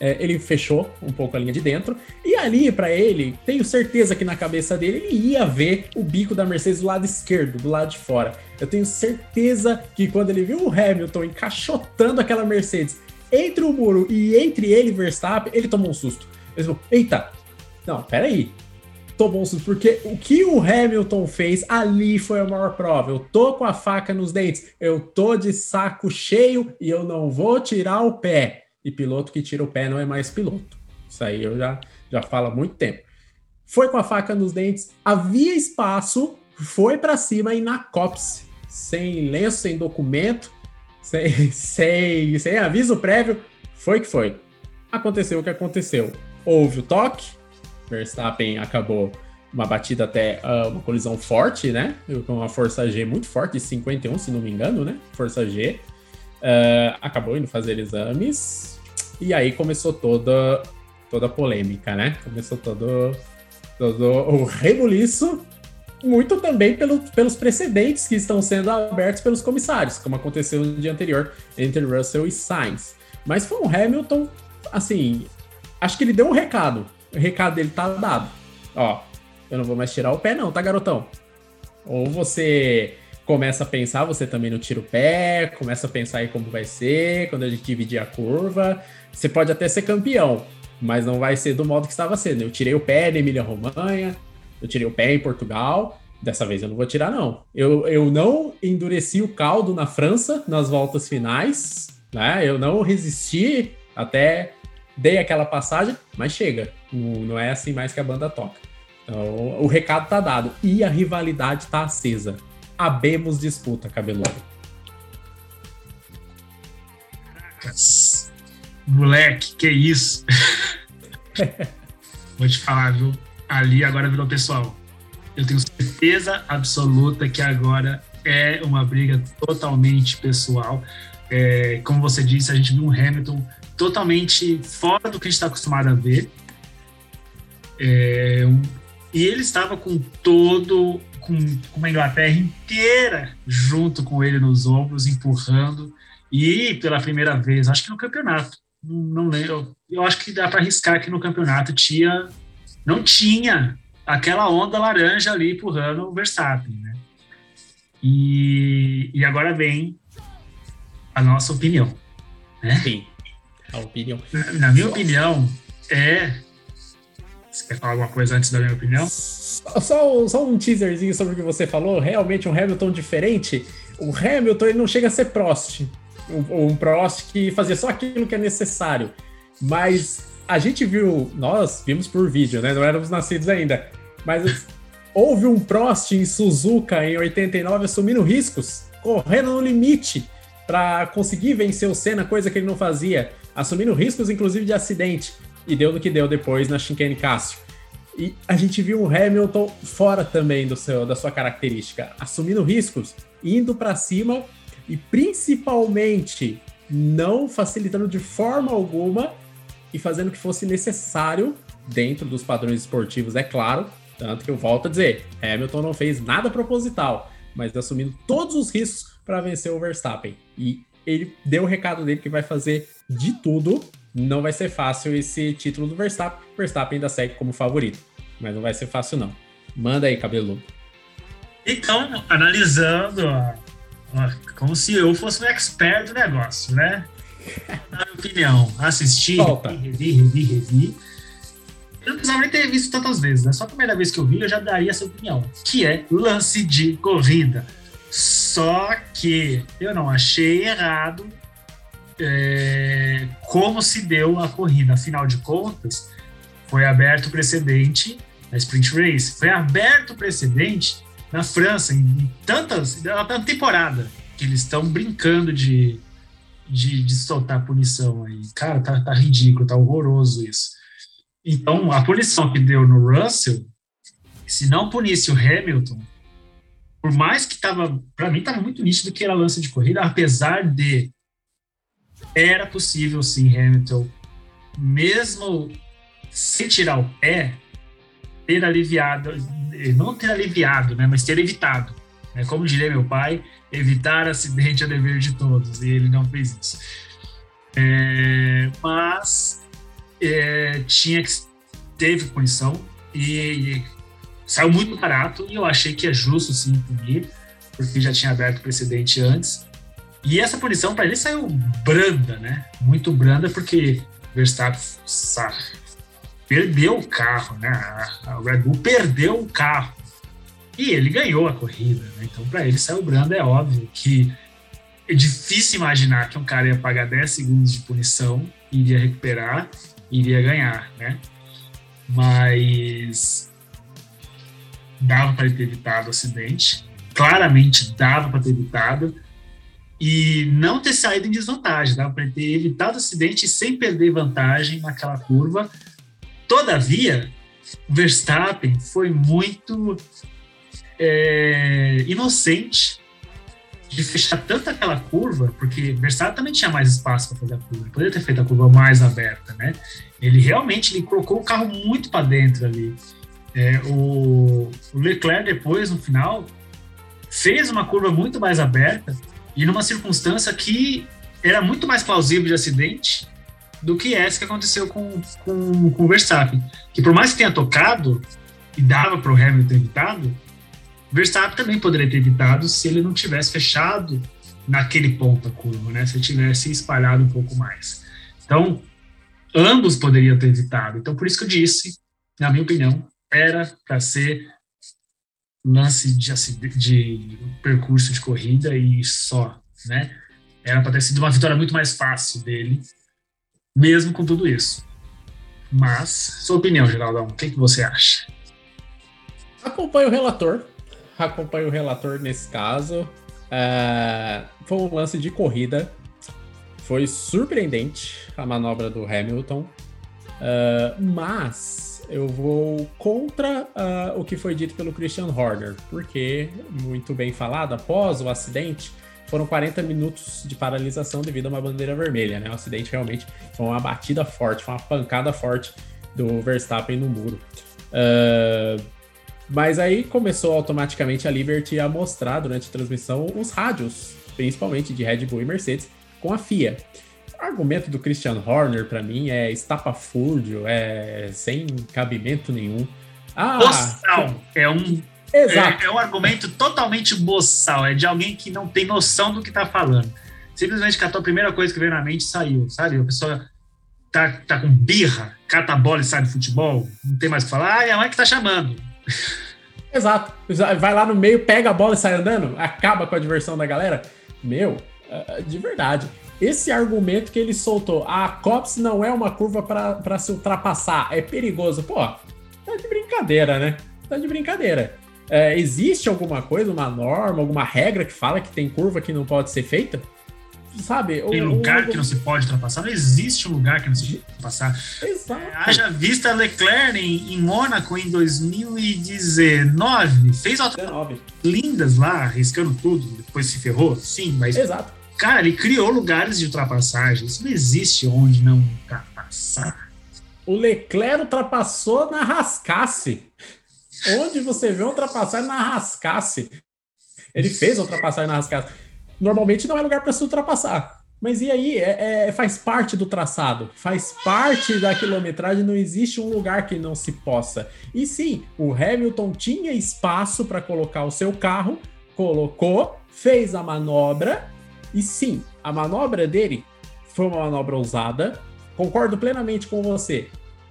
é, ele fechou um pouco a linha de dentro, e ali, para ele, tenho certeza que na cabeça dele, ele ia ver o bico da Mercedes do lado esquerdo, do lado de fora. Eu tenho certeza que quando ele viu o Hamilton encaixotando aquela Mercedes entre o muro e entre ele e Verstappen, ele tomou um susto. Ele falou, eita, não, peraí, um susto, porque o que o Hamilton fez ali foi a maior prova. Eu tô com a faca nos dentes, eu tô de saco cheio e eu não vou tirar o pé. E piloto que tira o pé não é mais piloto. Isso aí eu já, já falo há muito tempo. Foi com a faca nos dentes, havia espaço, foi para cima e na COPS, sem lenço, sem documento, sem, sem, sem aviso prévio, foi que foi. Aconteceu o que aconteceu. Houve o toque, Verstappen acabou uma batida até uh, uma colisão forte, né? Com uma força G muito forte, 51, se não me engano, né? Força G. Uh, acabou indo fazer exames. E aí começou toda, toda a polêmica, né? Começou todo, todo o rebuliço. Muito também pelo, pelos precedentes que estão sendo abertos pelos comissários, como aconteceu no dia anterior entre Russell e Sainz. Mas foi um Hamilton, assim, acho que ele deu um recado o recado dele tá dado. Ó, eu não vou mais tirar o pé, não, tá, garotão? Ou você começa a pensar, você também não tira o pé, começa a pensar aí como vai ser, quando a gente dividir a curva. Você pode até ser campeão, mas não vai ser do modo que estava sendo. Eu tirei o pé na Emília-Romanha, eu tirei o pé em Portugal. Dessa vez eu não vou tirar, não. Eu, eu não endureci o caldo na França nas voltas finais, né? Eu não resisti até dei aquela passagem, mas chega. Não, não é assim mais que a banda toca. Então, o recado tá dado. E a rivalidade tá acesa. Abemos disputa, cabeludo. Caracas. Moleque, que isso? Vou te falar, viu? Ali agora virou pessoal. Eu tenho certeza absoluta que agora é uma briga totalmente pessoal. É, como você disse, a gente viu um Hamilton totalmente fora do que a gente está acostumado a ver. É, um, e ele estava com todo, com, com uma Inglaterra inteira junto com ele nos ombros, empurrando. E pela primeira vez, acho que no campeonato, não, não lembro, eu acho que dá para arriscar que no campeonato tinha, não tinha aquela onda laranja ali empurrando o Verstappen, né? E, e agora vem a nossa opinião, né? Sim. A opinião. Na, na minha opinião, é. Você quer falar alguma coisa antes da minha opinião? Só, só, um teaserzinho sobre o que você falou. Realmente um Hamilton diferente. O Hamilton ele não chega a ser Prost. Um, um Prost que fazia só aquilo que é necessário. Mas a gente viu, nós vimos por vídeo, né? Não éramos nascidos ainda. Mas houve um Prost em Suzuka em 89 assumindo riscos, correndo no limite para conseguir vencer o Senna, coisa que ele não fazia, assumindo riscos inclusive de acidente. E deu no que deu depois na Chicane Cássio. E a gente viu o Hamilton fora também do seu, da sua característica, assumindo riscos, indo para cima e principalmente não facilitando de forma alguma e fazendo o que fosse necessário dentro dos padrões esportivos, é claro. Tanto que eu volto a dizer, Hamilton não fez nada proposital, mas assumindo todos os riscos para vencer o Verstappen. E ele deu o recado dele que vai fazer de tudo. Não vai ser fácil esse título do Verstappen. O Verstappen ainda segue como favorito, mas não vai ser fácil não. Manda aí, cabeludo. Então, analisando, ó, ó, como se eu fosse um expert do negócio, né? Na minha opinião, assisti, Volta. revi, revi, revi. Eu não precisava nem ter visto tantas vezes, né? Só a primeira vez que eu vi, eu já daria essa opinião, que é lance de corrida. Só que eu não achei errado é, como se deu a corrida. Afinal de contas, foi aberto precedente na Sprint Race. Foi aberto precedente na França, em, tantas. Na temporada, que eles estão brincando de, de, de soltar punição aí. Cara, tá, tá ridículo, tá horroroso isso. Então, a punição que deu no Russell, se não punisse o Hamilton, por mais que tava, para mim tava muito nítido que era lance de corrida, apesar de era possível sim Hamilton, mesmo sem tirar o pé, ter aliviado, não ter aliviado, né, mas ter evitado. Né, como diria meu pai, evitar acidente é dever de todos, e ele não fez isso. É, mas é, tinha que teve punição e, e saiu muito barato e eu achei que é justo sim punir, porque já tinha aberto precedente antes. E essa punição para ele saiu branda, né? Muito branda, porque Verstappen perdeu o carro, né? A, Red Bull perdeu o carro e ele ganhou a corrida, né? Então para ele saiu branda, é óbvio que é difícil imaginar que um cara ia pagar 10 segundos de punição, iria recuperar, iria ganhar, né? Mas dava para ter evitado o acidente, claramente dava para ter evitado e não ter saído em desvantagem, dava para ter evitado o acidente sem perder vantagem naquela curva. Todavia, Verstappen foi muito é, inocente de fechar tanto aquela curva, porque Verstappen também tinha mais espaço para fazer a curva, poderia ter feito a curva mais aberta, né? Ele realmente ele colocou o carro muito para dentro ali. É, o, o Leclerc depois, no final, fez uma curva muito mais aberta e numa circunstância que era muito mais plausível de acidente do que essa que aconteceu com, com, com o Verstappen. Que por mais que tenha tocado e dava para o Hamilton ter evitado, Verstappen também poderia ter evitado se ele não tivesse fechado naquele ponto a curva, né? Se ele tivesse espalhado um pouco mais. Então, ambos poderiam ter evitado. Então, por isso que eu disse, na minha opinião, era para ser lance de, acide- de percurso de corrida e só, né? Era para ter sido uma vitória muito mais fácil dele, mesmo com tudo isso. Mas, sua opinião, Geraldão, o que, que você acha? Acompanho o relator. Acompanho o relator nesse caso. É, foi um lance de corrida. Foi surpreendente a manobra do Hamilton. É, mas eu vou contra ah, o que foi dito pelo Christian Horner. Porque, muito bem falado, após o acidente, foram 40 minutos de paralisação devido a uma bandeira vermelha. Né? O acidente realmente foi uma batida forte, foi uma pancada forte do Verstappen no muro. É, mas aí começou automaticamente a Liberty a mostrar durante a transmissão os rádios, principalmente de Red Bull e Mercedes, com a FIA. Argumento do Christian Horner, para mim, é estapafúrdio, é sem cabimento nenhum. Ah, Boçal. É um, exato. é, é um argumento totalmente boçal. É de alguém que não tem noção do que tá falando. Simplesmente catou a primeira coisa que veio na mente e saiu, sabe? A pessoa tá, tá com birra, cata a bola e sai do futebol, não tem mais o que falar. Ah, é a mãe que tá chamando. Exato. Vai lá no meio, pega a bola e sai andando, acaba com a diversão da galera. Meu, ah, de verdade. Esse argumento que ele soltou, a COPS não é uma curva para se ultrapassar, é perigoso. Pô, tá de brincadeira, né? Tá de brincadeira. É, existe alguma coisa, uma norma, alguma regra que fala que tem curva que não pode ser feita? Sabe? Tem o- lugar o- que não se pode ultrapassar. Não existe um lugar que não se pode ultrapassar. Exato. Haja vista Leclerc em, em Mônaco em 2019. Fez 19. lindas lá, arriscando tudo, depois se ferrou. Sim, mas, Exato. Cara, ele criou lugares de ultrapassagem. Isso não existe onde não ultrapassar. O Leclerc ultrapassou na rascasse. Onde você vê ultrapassar na rascasse? Ele fez a ultrapassagem na rascasse. Normalmente não é lugar para se ultrapassar. Mas e aí? É- é- faz parte do traçado, faz parte da quilometragem, não existe um lugar que não se possa. E sim, o Hamilton tinha espaço para colocar o seu carro, colocou, fez a manobra, e sim, a manobra dele foi uma manobra ousada. Concordo plenamente com você.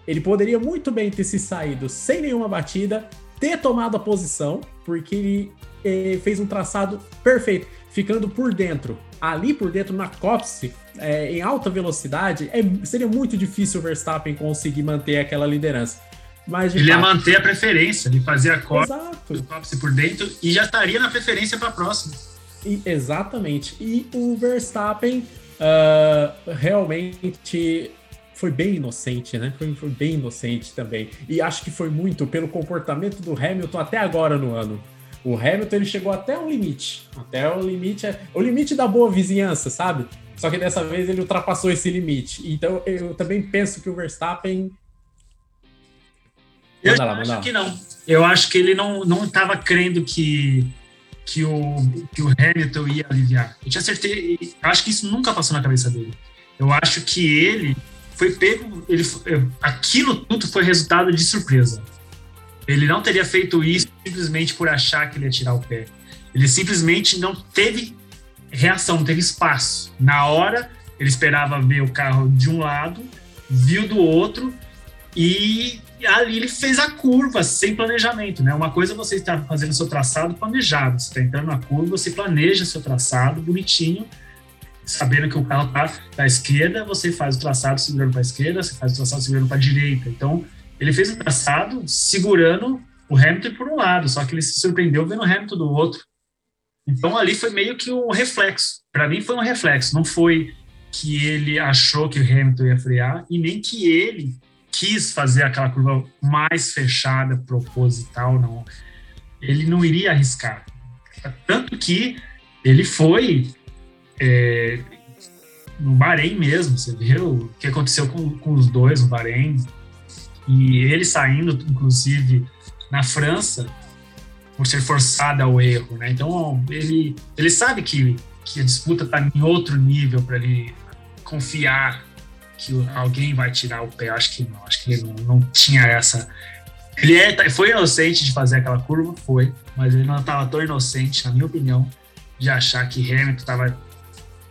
Ele poderia muito bem ter se saído sem nenhuma batida, ter tomado a posição, porque ele eh, fez um traçado perfeito, ficando por dentro. Ali por dentro, na Copse, eh, em alta velocidade, é- seria muito difícil o Verstappen conseguir manter aquela liderança. Mas Ele ia fato- manter a preferência, ele fazia a top por dentro e já estaria na preferência para a próxima. E- exatamente. E o Verstappen ah, realmente foi bem inocente, né? Foi, foi bem inocente também. E acho que foi muito pelo comportamento do Hamilton até agora no ano. O Hamilton ele chegou até um limite. Até o limite é o limite da boa vizinhança, sabe? Só que dessa vez ele ultrapassou esse limite. Então eu também penso que o Verstappen Eu lá, acho que não. Eu acho que ele não não estava crendo que que o que o Hamilton ia aliviar. Eu tinha certeza, acho que isso nunca passou na cabeça dele. Eu acho que ele foi pego, ele aquilo tudo foi resultado de surpresa. Ele não teria feito isso simplesmente por achar que ele ia tirar o pé. Ele simplesmente não teve reação, não teve espaço. Na hora, ele esperava ver o carro de um lado, viu do outro e ali ele fez a curva sem planejamento, né? Uma coisa é você está fazendo seu traçado planejado, você está entrando na curva, você planeja seu traçado bonitinho, sabendo que o carro está da esquerda, você faz o traçado segurando para a esquerda, você faz o traçado segurando para a direita. Então, ele fez o traçado segurando o Hamilton por um lado, só que ele se surpreendeu vendo o Hamilton do outro. Então, ali foi meio que um reflexo. Para mim, foi um reflexo. Não foi que ele achou que o Hamilton ia frear e nem que ele quis fazer aquela curva mais fechada, proposital, não. Ele não iria arriscar. Tanto que ele foi é, no Bahrein mesmo, você viu o que aconteceu com, com os dois no Bahrein, e ele saindo, inclusive, na França, por ser forçado ao erro, né? Então, ele, ele sabe que, que a disputa está em outro nível para ele confiar que alguém vai tirar o pé. Acho que não, acho que ele não, não tinha essa. Ele é, foi inocente de fazer aquela curva, foi, mas ele não estava tão inocente, na minha opinião, de achar que Hamilton tava,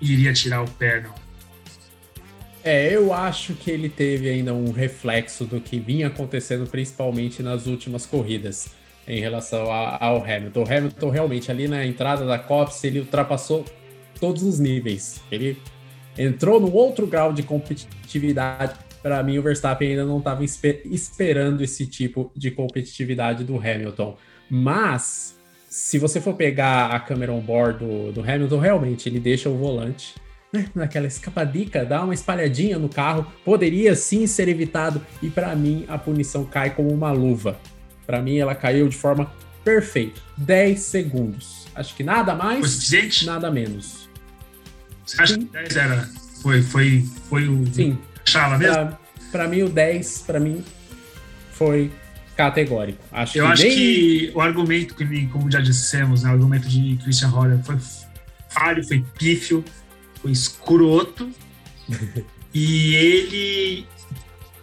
iria tirar o pé, não. É, eu acho que ele teve ainda um reflexo do que vinha acontecendo, principalmente nas últimas corridas, em relação a- ao Hamilton. O Hamilton realmente ali na entrada da Copse, ele ultrapassou todos os níveis. Ele entrou num outro grau de competitividade. Para mim, o Verstappen ainda não estava esperando esse tipo de competitividade do Hamilton. Mas, se você for pegar a câmera on-board do, do Hamilton, realmente ele deixa o volante né, naquela escapadica, dá uma espalhadinha no carro, poderia sim ser evitado e para mim a punição cai como uma luva. Para mim ela caiu de forma perfeita, 10 segundos. Acho que nada mais, suficiente? nada menos. Você acha que 10 era. Foi, foi, foi o. Sim, mesmo? pra mim o 10 para mim foi categórico. Acho Eu que acho nem- que o argumento, que, como já dissemos, né, o argumento de Christian Horner foi falho, foi pífio, foi escroto. e ele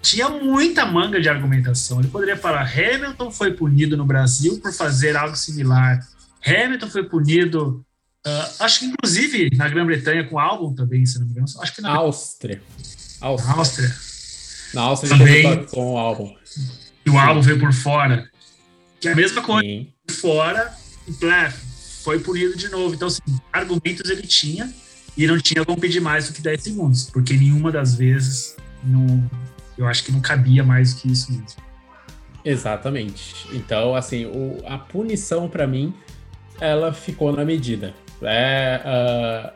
tinha muita manga de argumentação. Ele poderia falar: Hamilton foi punido no Brasil por fazer algo similar. Hamilton foi punido, uh, acho que inclusive na Grã-Bretanha com o álbum também, se não me engano. Acho que na Áustria. Áustria. Áustria. Na Áustria Também. com o álbum. E o álbum veio por fora. Que é a mesma coisa. Sim. Por fora, foi punido de novo. Então, assim, argumentos ele tinha e não tinha como pedir mais do que 10 segundos, porque nenhuma das vezes não, eu acho que não cabia mais do que isso mesmo. Exatamente. Então, assim, o- a punição pra mim, ela ficou na medida. É, ah,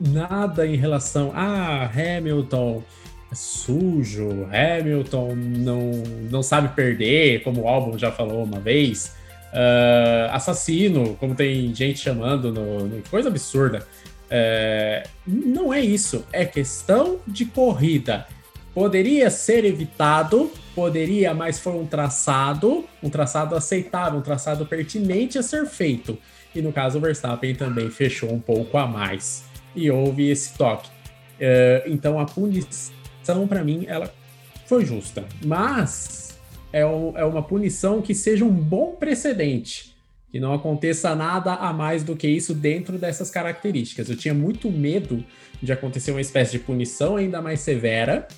nada em relação a Hamilton é sujo, Hamilton não, não sabe perder, como o álbum já falou uma vez. Ah, assassino, como tem gente chamando, no, no- coisa absurda. É, não é isso, é questão de corrida. Poderia ser evitado, poderia, mas foi um traçado, um traçado aceitável, um traçado pertinente a ser feito. E no caso, o Verstappen também fechou um pouco a mais. E houve esse toque. É, então a punição, para mim, ela foi justa. Mas é, é uma punição que seja um bom precedente. Que não aconteça nada a mais do que isso dentro dessas características. Eu tinha muito medo de acontecer uma espécie de punição ainda mais severa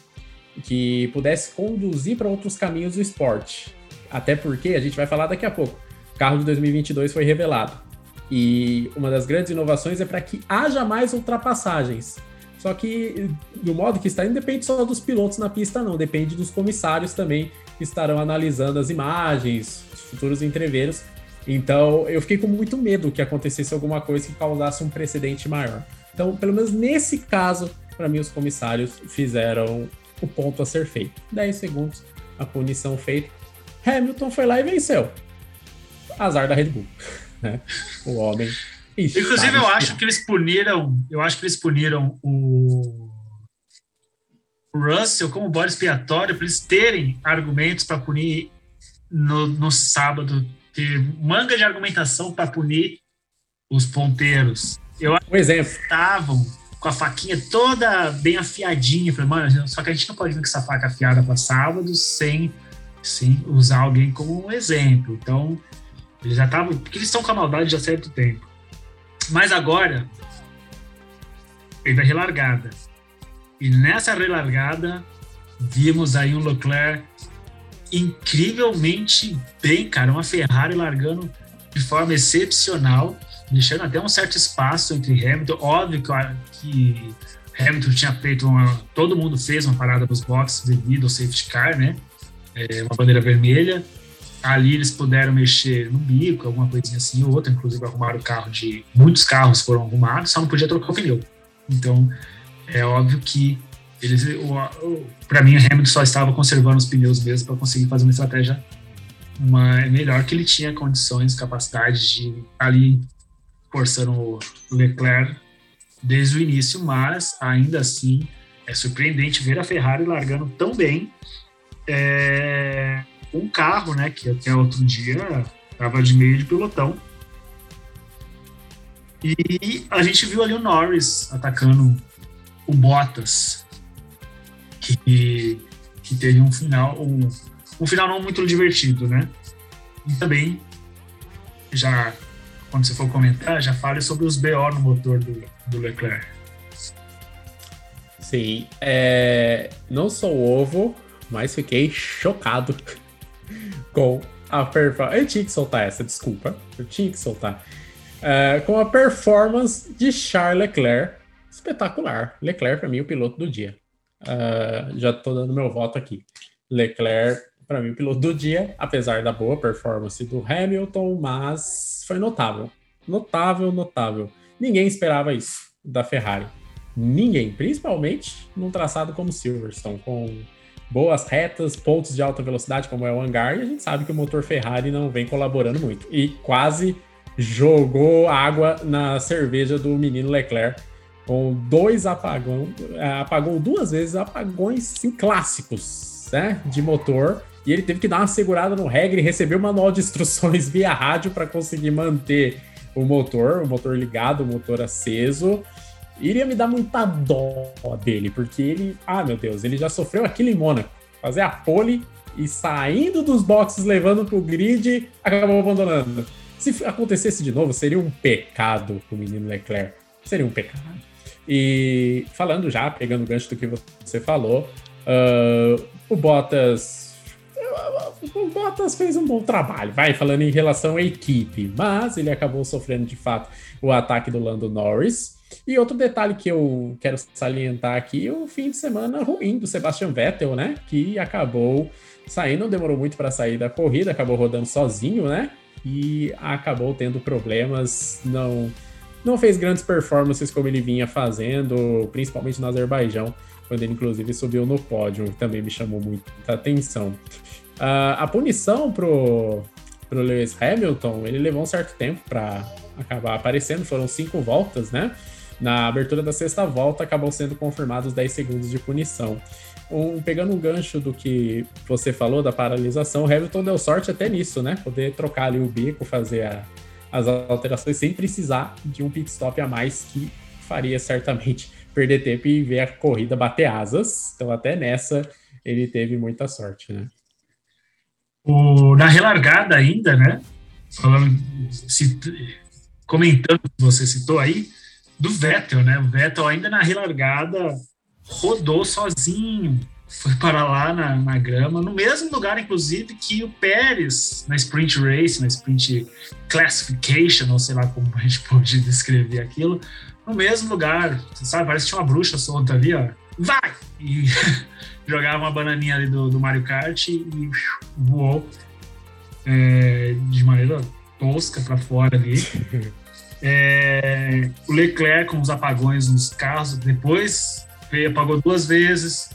que pudesse conduzir para outros caminhos do esporte. Até porque a gente vai falar daqui a pouco. O carro de 2022 foi revelado. E uma das grandes inovações é para que haja mais ultrapassagens. Só que do modo que está, não depende só dos pilotos na pista, não. Depende dos comissários também que estarão analisando as imagens, os futuros entreveros. Então eu fiquei com muito medo que acontecesse alguma coisa que causasse um precedente maior. Então, pelo menos nesse caso, para mim, os comissários fizeram o ponto a ser feito. 10 segundos, a punição feita. Hamilton foi lá e venceu. Azar da Red Bull. né? O homem. Inclusive, eu acho que eles puniram, eu acho que eles puniram o o Russell como bode expiatório para eles terem argumentos para punir no, no sábado, ter manga de argumentação para punir os ponteiros. Eu Um exemplo. estavam com a faquinha toda bem afiadinha. Falei, mano, só que a gente não pode vir com essa faca afiada para sábado sem, sem usar alguém como um exemplo. Então, eles já estavam. Porque eles estão com a maldade já há certo tempo. Mas agora, teve a relargada. E nessa relargada, vimos aí um Leclerc incrivelmente bem, cara. Uma Ferrari largando de forma excepcional deixando até um certo espaço entre Hamilton. Óbvio que, Hamilton tinha feito uma. Todo mundo fez uma parada nos boxes devido ao safety car, né? É, uma bandeira vermelha. Ali eles puderam mexer no bico, alguma coisinha assim ou outra. Inclusive arrumaram o carro de. Muitos carros foram arrumados, só não podia trocar o pneu. Então é óbvio que eles. Para mim, o Hamilton só estava conservando os pneus mesmo para conseguir fazer uma estratégia uma, melhor que ele tinha condições, capacidade de ali forçando o Leclerc desde o início, mas ainda assim é surpreendente ver a Ferrari largando tão bem é, um carro, né, que até outro dia estava de meio de pelotão. E a gente viu ali o Norris atacando o Bottas, que, que teve um final, um, um final não muito divertido, né? E também já quando você for comentar, já fale sobre os BO no motor do, do Leclerc. Sim, é... não sou ovo, mas fiquei chocado com a performance. Eu tinha que soltar essa, desculpa. Eu tinha que soltar. É, com a performance de Charles Leclerc, espetacular. Leclerc, para mim, o piloto do dia. Uh, já tô dando meu voto aqui. Leclerc, para mim, o piloto do dia, apesar da boa performance do Hamilton, mas foi notável. Notável, notável. Ninguém esperava isso da Ferrari. Ninguém, principalmente num traçado como Silverstone, com boas retas, pontos de alta velocidade, como é o hangar, e a gente sabe que o motor Ferrari não vem colaborando muito. E quase jogou água na cerveja do menino Leclerc, com dois apagões, apagou duas vezes apagões sim, clássicos né, de motor, e ele teve que dar uma segurada no regra e receber o manual de instruções via rádio para conseguir manter o motor, o motor ligado, o motor aceso. Iria me dar muita dó dele, porque ele, ah meu Deus, ele já sofreu aquilo em Mônaco. fazer a pole e saindo dos boxes, levando pro grid, acabou abandonando. Se acontecesse de novo, seria um pecado o menino Leclerc. Seria um pecado. E falando já, pegando o gancho do que você falou, uh, o Bottas. O Bottas fez um bom trabalho, vai falando em relação à equipe, mas ele acabou sofrendo de fato o ataque do Lando Norris. E outro detalhe que eu quero salientar aqui, o fim de semana ruim do Sebastian Vettel, né? Que acabou saindo, não demorou muito para sair da corrida, acabou rodando sozinho, né? E acabou tendo problemas, não não fez grandes performances como ele vinha fazendo, principalmente no Azerbaijão, quando ele inclusive subiu no pódio, também me chamou muita atenção. Uh, a punição pro, pro Lewis Hamilton, ele levou um certo tempo para acabar aparecendo, foram cinco voltas, né? Na abertura da sexta volta, acabou sendo confirmados 10 segundos de punição. Um, pegando um gancho do que você falou da paralisação, o Hamilton deu sorte até nisso, né? Poder trocar ali o bico, fazer a, as alterações sem precisar de um pit stop a mais que faria certamente perder tempo e ver a corrida bater asas. Então, até nessa, ele teve muita sorte, né? O, na relargada ainda, né? Falando, comentando o que você citou aí, do Vettel, né? O Vettel ainda na relargada rodou sozinho, foi para lá na, na, grama, no mesmo lugar, inclusive, que o Pérez na sprint race, na sprint classification, ou sei lá como a gente pode descrever aquilo, no mesmo lugar, você sabe, parece que tinha uma bruxa solta ali, ó, vai! E jogava uma bananinha ali do, do Mario Kart e, e voou é, de maneira tosca para fora ali. É, o Leclerc com os apagões nos carros, depois apagou duas vezes,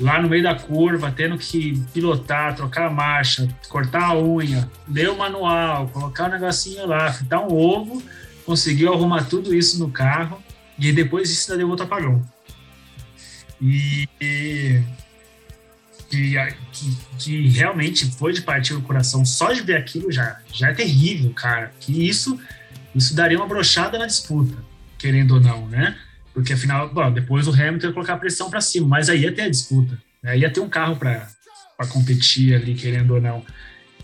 lá no meio da curva, tendo que pilotar, trocar a marcha, cortar a unha, ler o manual, colocar o negocinho lá, fritar um ovo, conseguiu arrumar tudo isso no carro e depois disso ainda deu outro apagão. E, e que, que, que, realmente foi de partir o coração só de ver aquilo já, já é terrível, cara. Que isso, isso daria uma brochada na disputa, querendo ou não, né? Porque afinal, bom, depois o Hamilton ia colocar a pressão para cima, mas aí ia ter a disputa, né? ia ter um carro para competir ali, querendo ou não.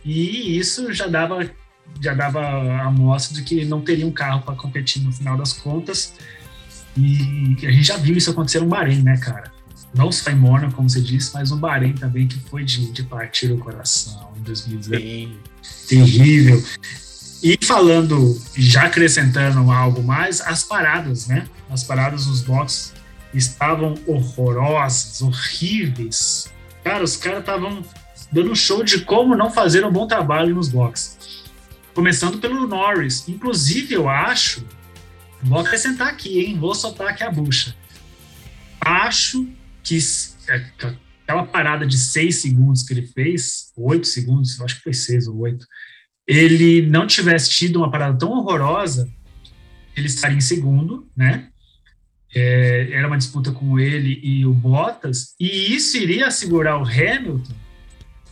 E isso já dava já dava a mostra de que não teria um carro para competir no final das contas. E a gente já viu isso acontecer no Bahrein, né, cara? Não só em Mônaco, como você disse, mas no Bahrein também, que foi de, de partir o coração em 2019. Terrível. E falando, já acrescentando algo mais, as paradas, né? As paradas nos boxes estavam horrorosas, horríveis. Cara, os caras estavam dando um show de como não fazer um bom trabalho nos boxes. Começando pelo Norris. Inclusive, eu acho. Vou acrescentar aqui, hein? Vou soltar aqui a bucha. Acho que é, aquela parada de seis segundos que ele fez, oito segundos, acho que foi seis ou oito, ele não tivesse tido uma parada tão horrorosa, ele estaria em segundo, né? É, era uma disputa com ele e o Bottas, e isso iria assegurar o Hamilton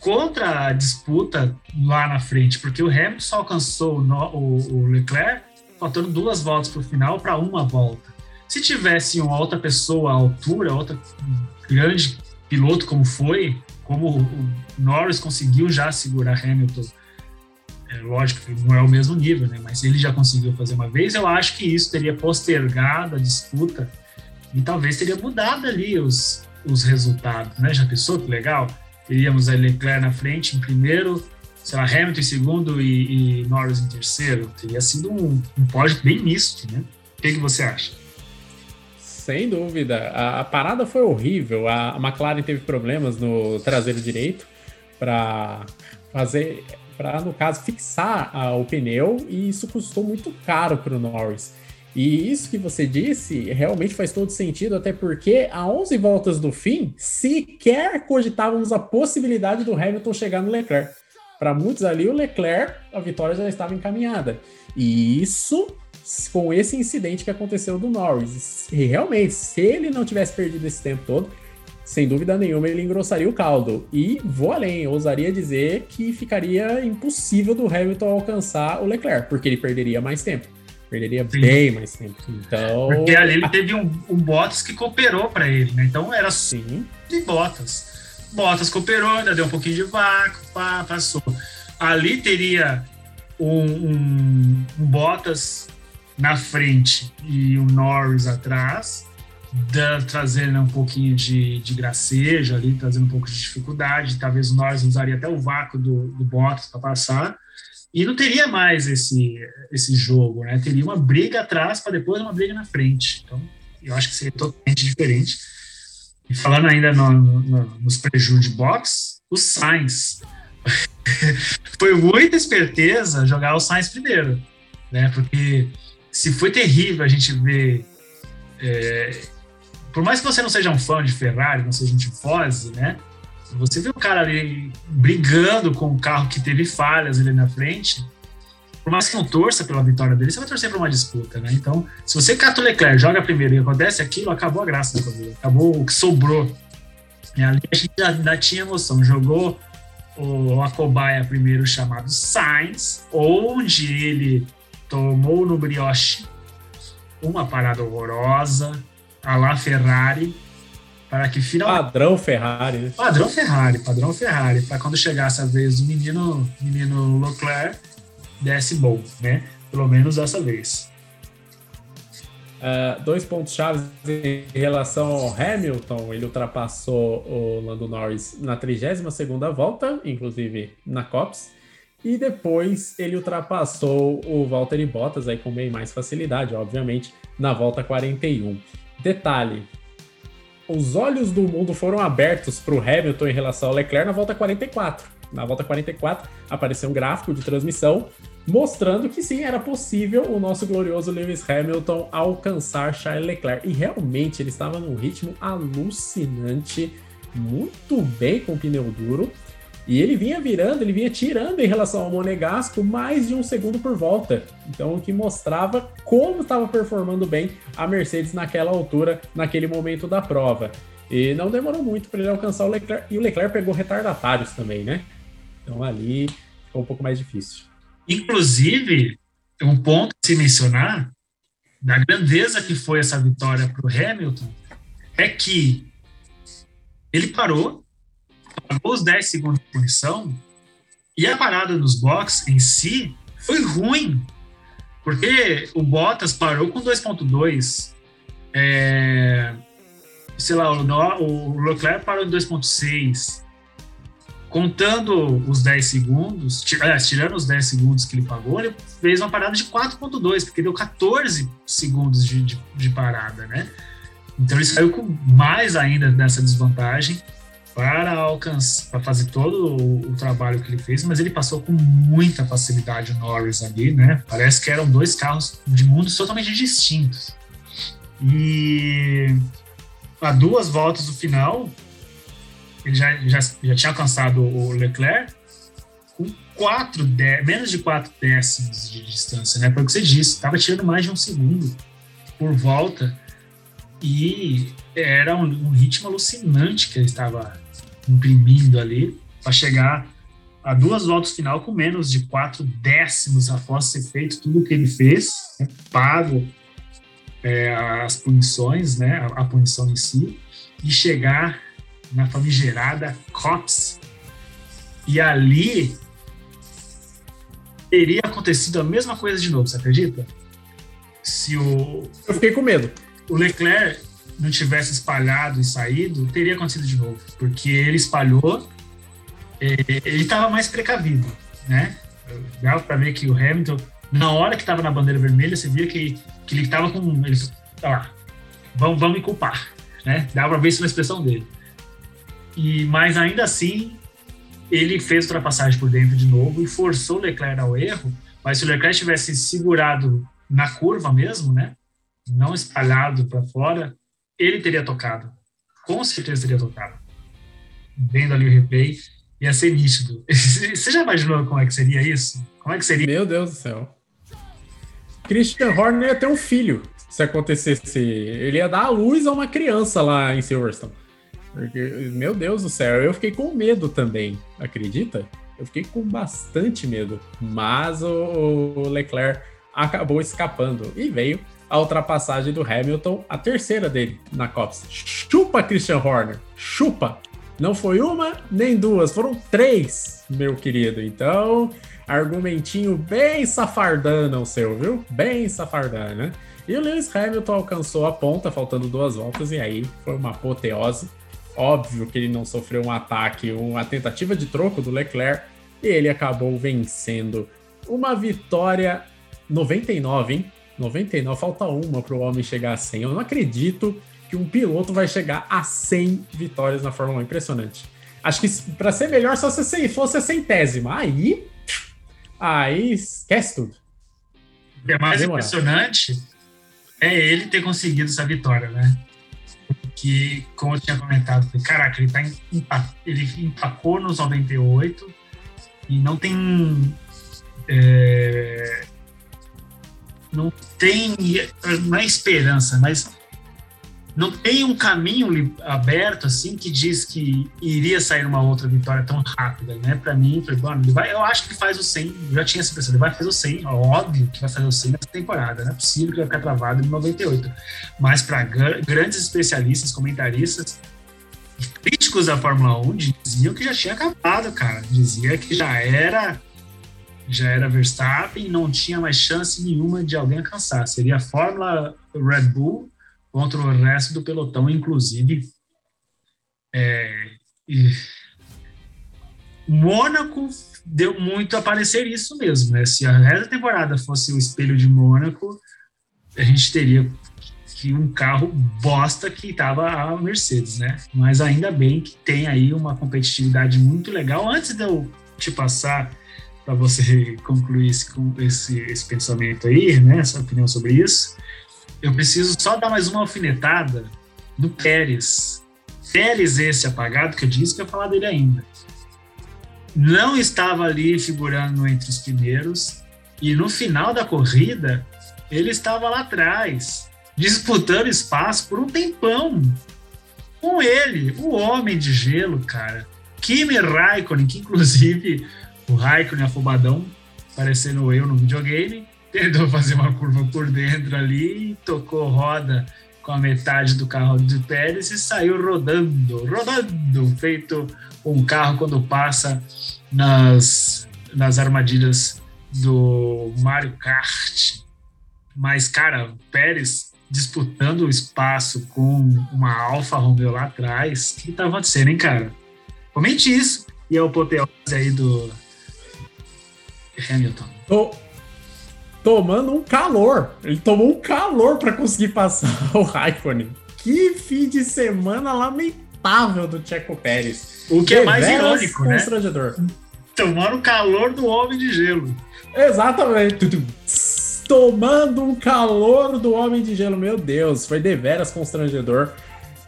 contra a disputa lá na frente, porque o Hamilton só alcançou o, o Leclerc faltando duas voltas para o final para uma volta. Se tivesse uma outra pessoa à altura, outra grande piloto como foi, como o Norris conseguiu já segurar Hamilton é, lógico que não é o mesmo nível, né? Mas ele já conseguiu fazer uma vez. Eu acho que isso teria postergado a disputa e talvez teria mudado ali os, os resultados, né? Já pensou que legal? Teríamos a Leclerc na frente em primeiro, sei lá, Hamilton em segundo e, e Norris em terceiro. Teria sido um, um pódio bem misto, né? O que, que você acha? Sem dúvida. A, a parada foi horrível. A, a McLaren teve problemas no traseiro direito para fazer para, no caso, fixar o pneu, e isso custou muito caro para o Norris. E isso que você disse realmente faz todo sentido, até porque a 11 voltas do fim, sequer cogitávamos a possibilidade do Hamilton chegar no Leclerc. Para muitos ali, o Leclerc, a vitória já estava encaminhada. E isso com esse incidente que aconteceu do Norris. E realmente, se ele não tivesse perdido esse tempo todo, sem dúvida nenhuma, ele engrossaria o caldo. E vou além, ousaria dizer que ficaria impossível do Hamilton alcançar o Leclerc, porque ele perderia mais tempo. Perderia Sim. bem mais tempo. Então. Porque ali ele teve um, um Bottas que cooperou para ele, né? Então era Sim. de Bottas. Bottas cooperou, ainda deu um pouquinho de vácuo, pá, passou. Ali teria um, um, um Bottas na frente e o Norris atrás, trazendo um pouquinho de, de gracejo ali, trazendo um pouco de dificuldade. Talvez o Norris usaria até o vácuo do, do Bottas para passar. E não teria mais esse, esse jogo, né? Teria uma briga atrás para depois uma briga na frente. Então, eu acho que seria totalmente diferente. E falando ainda no, no, nos prejuízos de box, o Sainz. foi muita esperteza jogar o Sainz primeiro, né? Porque se foi terrível a gente ver. É, por mais que você não seja um fã de Ferrari, não seja um tifose, né? Você vê o cara ali brigando com o carro que teve falhas ali na frente, por mais que não torça pela vitória dele, você vai torcer para uma disputa, né? Então, se você cata o Leclerc, joga primeiro e acontece aquilo, acabou a graça da corrida, acabou o que sobrou. E ali a gente já tinha emoção, jogou o, a cobaia primeiro chamado Sainz, onde ele tomou no brioche uma parada horrorosa, a lá Ferrari, para que finalmente. Padrão Ferrari, né? Padrão Ferrari, padrão Ferrari, para quando chegasse a vez do menino, menino Leclerc, desse bom, né? Pelo menos dessa vez. Uh, dois pontos chaves em relação ao Hamilton. Ele ultrapassou o Lando Norris na 32ª volta, inclusive na Cops. E depois ele ultrapassou o Valtteri Bottas aí com bem mais facilidade, obviamente, na volta 41. Detalhe, os olhos do mundo foram abertos para o Hamilton em relação ao Leclerc na volta 44. Na volta 44 apareceu um gráfico de transmissão mostrando que sim, era possível o nosso glorioso Lewis Hamilton alcançar Charles Leclerc. E realmente ele estava num ritmo alucinante, muito bem com o pneu duro. E ele vinha virando, ele vinha tirando em relação ao Monegasco mais de um segundo por volta. Então, o que mostrava como estava performando bem a Mercedes naquela altura, naquele momento da prova. E não demorou muito para ele alcançar o Leclerc. E o Leclerc pegou retardatários também, né? Então, ali ficou um pouco mais difícil. Inclusive, um ponto a se mencionar da grandeza que foi essa vitória para o Hamilton é que ele parou, pagou os 10 segundos de punição e a parada nos boxes em si foi ruim, porque o Bottas parou com 2.2, é, sei lá, o, o Leclerc parou em 2.6, contando os 10 segundos, tirando os 10 segundos que ele pagou, ele fez uma parada de 4.2, porque deu 14 segundos de, de, de, parada, né? Então ele saiu com mais ainda dessa desvantagem para alcançar, para fazer todo o, o, trabalho que ele fez, mas ele passou com muita facilidade o Norris ali, né? Parece que eram dois carros de mundos totalmente distintos. E a duas voltas do final, ele já, já, já tinha alcançado o Leclerc com quatro menos de quatro décimos de distância, né? Foi o que você disse, estava tirando mais de um segundo por volta e era um, um ritmo alucinante que ele estava imprimindo ali para chegar a duas voltas final com menos de quatro décimos após ter feito tudo o que ele fez, né? pago é, as punições, né? A, a punição em si, e chegar na famigerada COPS. E ali teria acontecido a mesma coisa de novo, você acredita? Se o. Eu fiquei com medo. O Leclerc não tivesse espalhado e saído, teria acontecido de novo, porque ele espalhou, ele estava mais precavido, né? Dava para ver que o Hamilton, na hora que estava na bandeira vermelha, você via que, que ele estava com. Ele, tá lá, vamos, vamos me culpar, né? Dava para ver isso na expressão dele. E, mas ainda assim, ele fez ultrapassagem por dentro de novo e forçou o Leclerc ao erro. Mas se o Leclerc tivesse segurado na curva mesmo, né? Não espalhado para fora, ele teria tocado. Com certeza teria tocado. Vendo ali o replay, ia ser nítido. Você já imaginou como é que seria isso? Como é que seria? Meu Deus do céu. Christian Horner ia ter um filho se acontecesse. Ele ia dar a luz a uma criança lá em Silverstone. Porque, meu Deus do céu, eu fiquei com medo também, acredita? Eu fiquei com bastante medo. Mas o Leclerc acabou escapando e veio a ultrapassagem do Hamilton, a terceira dele na Cops. Chupa, Christian Horner! Chupa! Não foi uma nem duas, foram três, meu querido. Então, argumentinho bem safardana o seu, viu? Bem safardana. E o Lewis Hamilton alcançou a ponta, faltando duas voltas, e aí foi uma apoteose. Óbvio que ele não sofreu um ataque, uma tentativa de troco do Leclerc, e ele acabou vencendo. Uma vitória 99, hein? 99, falta uma para o homem chegar a 100. Eu não acredito que um piloto vai chegar a 100 vitórias na Fórmula 1. Impressionante. Acho que para ser melhor, só se fosse a centésima. Aí, aí esquece tudo. O que é mais Demorar. impressionante é ele ter conseguido essa vitória, né? Que, como eu tinha comentado, falei, caraca, ele, tá empa- ele empacou nos 98 e não tem. é, não tem. Não é esperança, mas não tem um caminho aberto assim que diz que iria sair uma outra vitória tão rápida, né? Para mim, falei, mano, ele vai, eu acho que faz o 100, eu já tinha essa impressão, ele vai fazer o 100, ó, óbvio que vai fazer o 100 nessa temporada, não é possível que vai ficar travado em 98. Mas para grandes especialistas, comentaristas, críticos da Fórmula 1 diziam que já tinha acabado, cara. Dizia que já era já era Verstappen, não tinha mais chance nenhuma de alguém alcançar. Seria a Fórmula Red Bull contra o resto do pelotão, inclusive. É, e Mônaco deu muito a parecer isso mesmo, né? Se a resto da temporada fosse o espelho de Mônaco, a gente teria um carro bosta que estava a Mercedes, né? Mas ainda bem que tem aí uma competitividade muito legal. Antes de eu te passar para você concluir esse, esse, esse pensamento aí, né? Essa opinião sobre isso, eu preciso só dar mais uma alfinetada no Pérez. Pérez, esse apagado que eu disse que eu ia falar dele ainda. Não estava ali figurando entre os primeiros, e no final da corrida, ele estava lá atrás, disputando espaço por um tempão. Com ele, o homem de gelo, cara. Kimi Raikkonen, que inclusive o Raikkonen afobadão, parecendo eu no videogame, tentou fazer uma curva por dentro ali, tocou roda com a metade do carro de Pérez e saiu rodando, rodando, feito um carro quando passa nas, nas armadilhas do Mario Kart. Mas, cara, Pérez disputando o espaço com uma Alfa Romeo lá atrás, o que tá acontecendo, hein, cara? Comente isso. E é o apoteose aí do Hamilton. Tô tomando um calor. Ele tomou um calor para conseguir passar o Raikkonen. Que fim de semana lamentável do Checo Pérez. O que é mais irônico, né? constrangedor. Tomando o calor do homem de gelo. Exatamente. Tomando um calor do Homem de Gelo. Meu Deus, foi deveras constrangedor.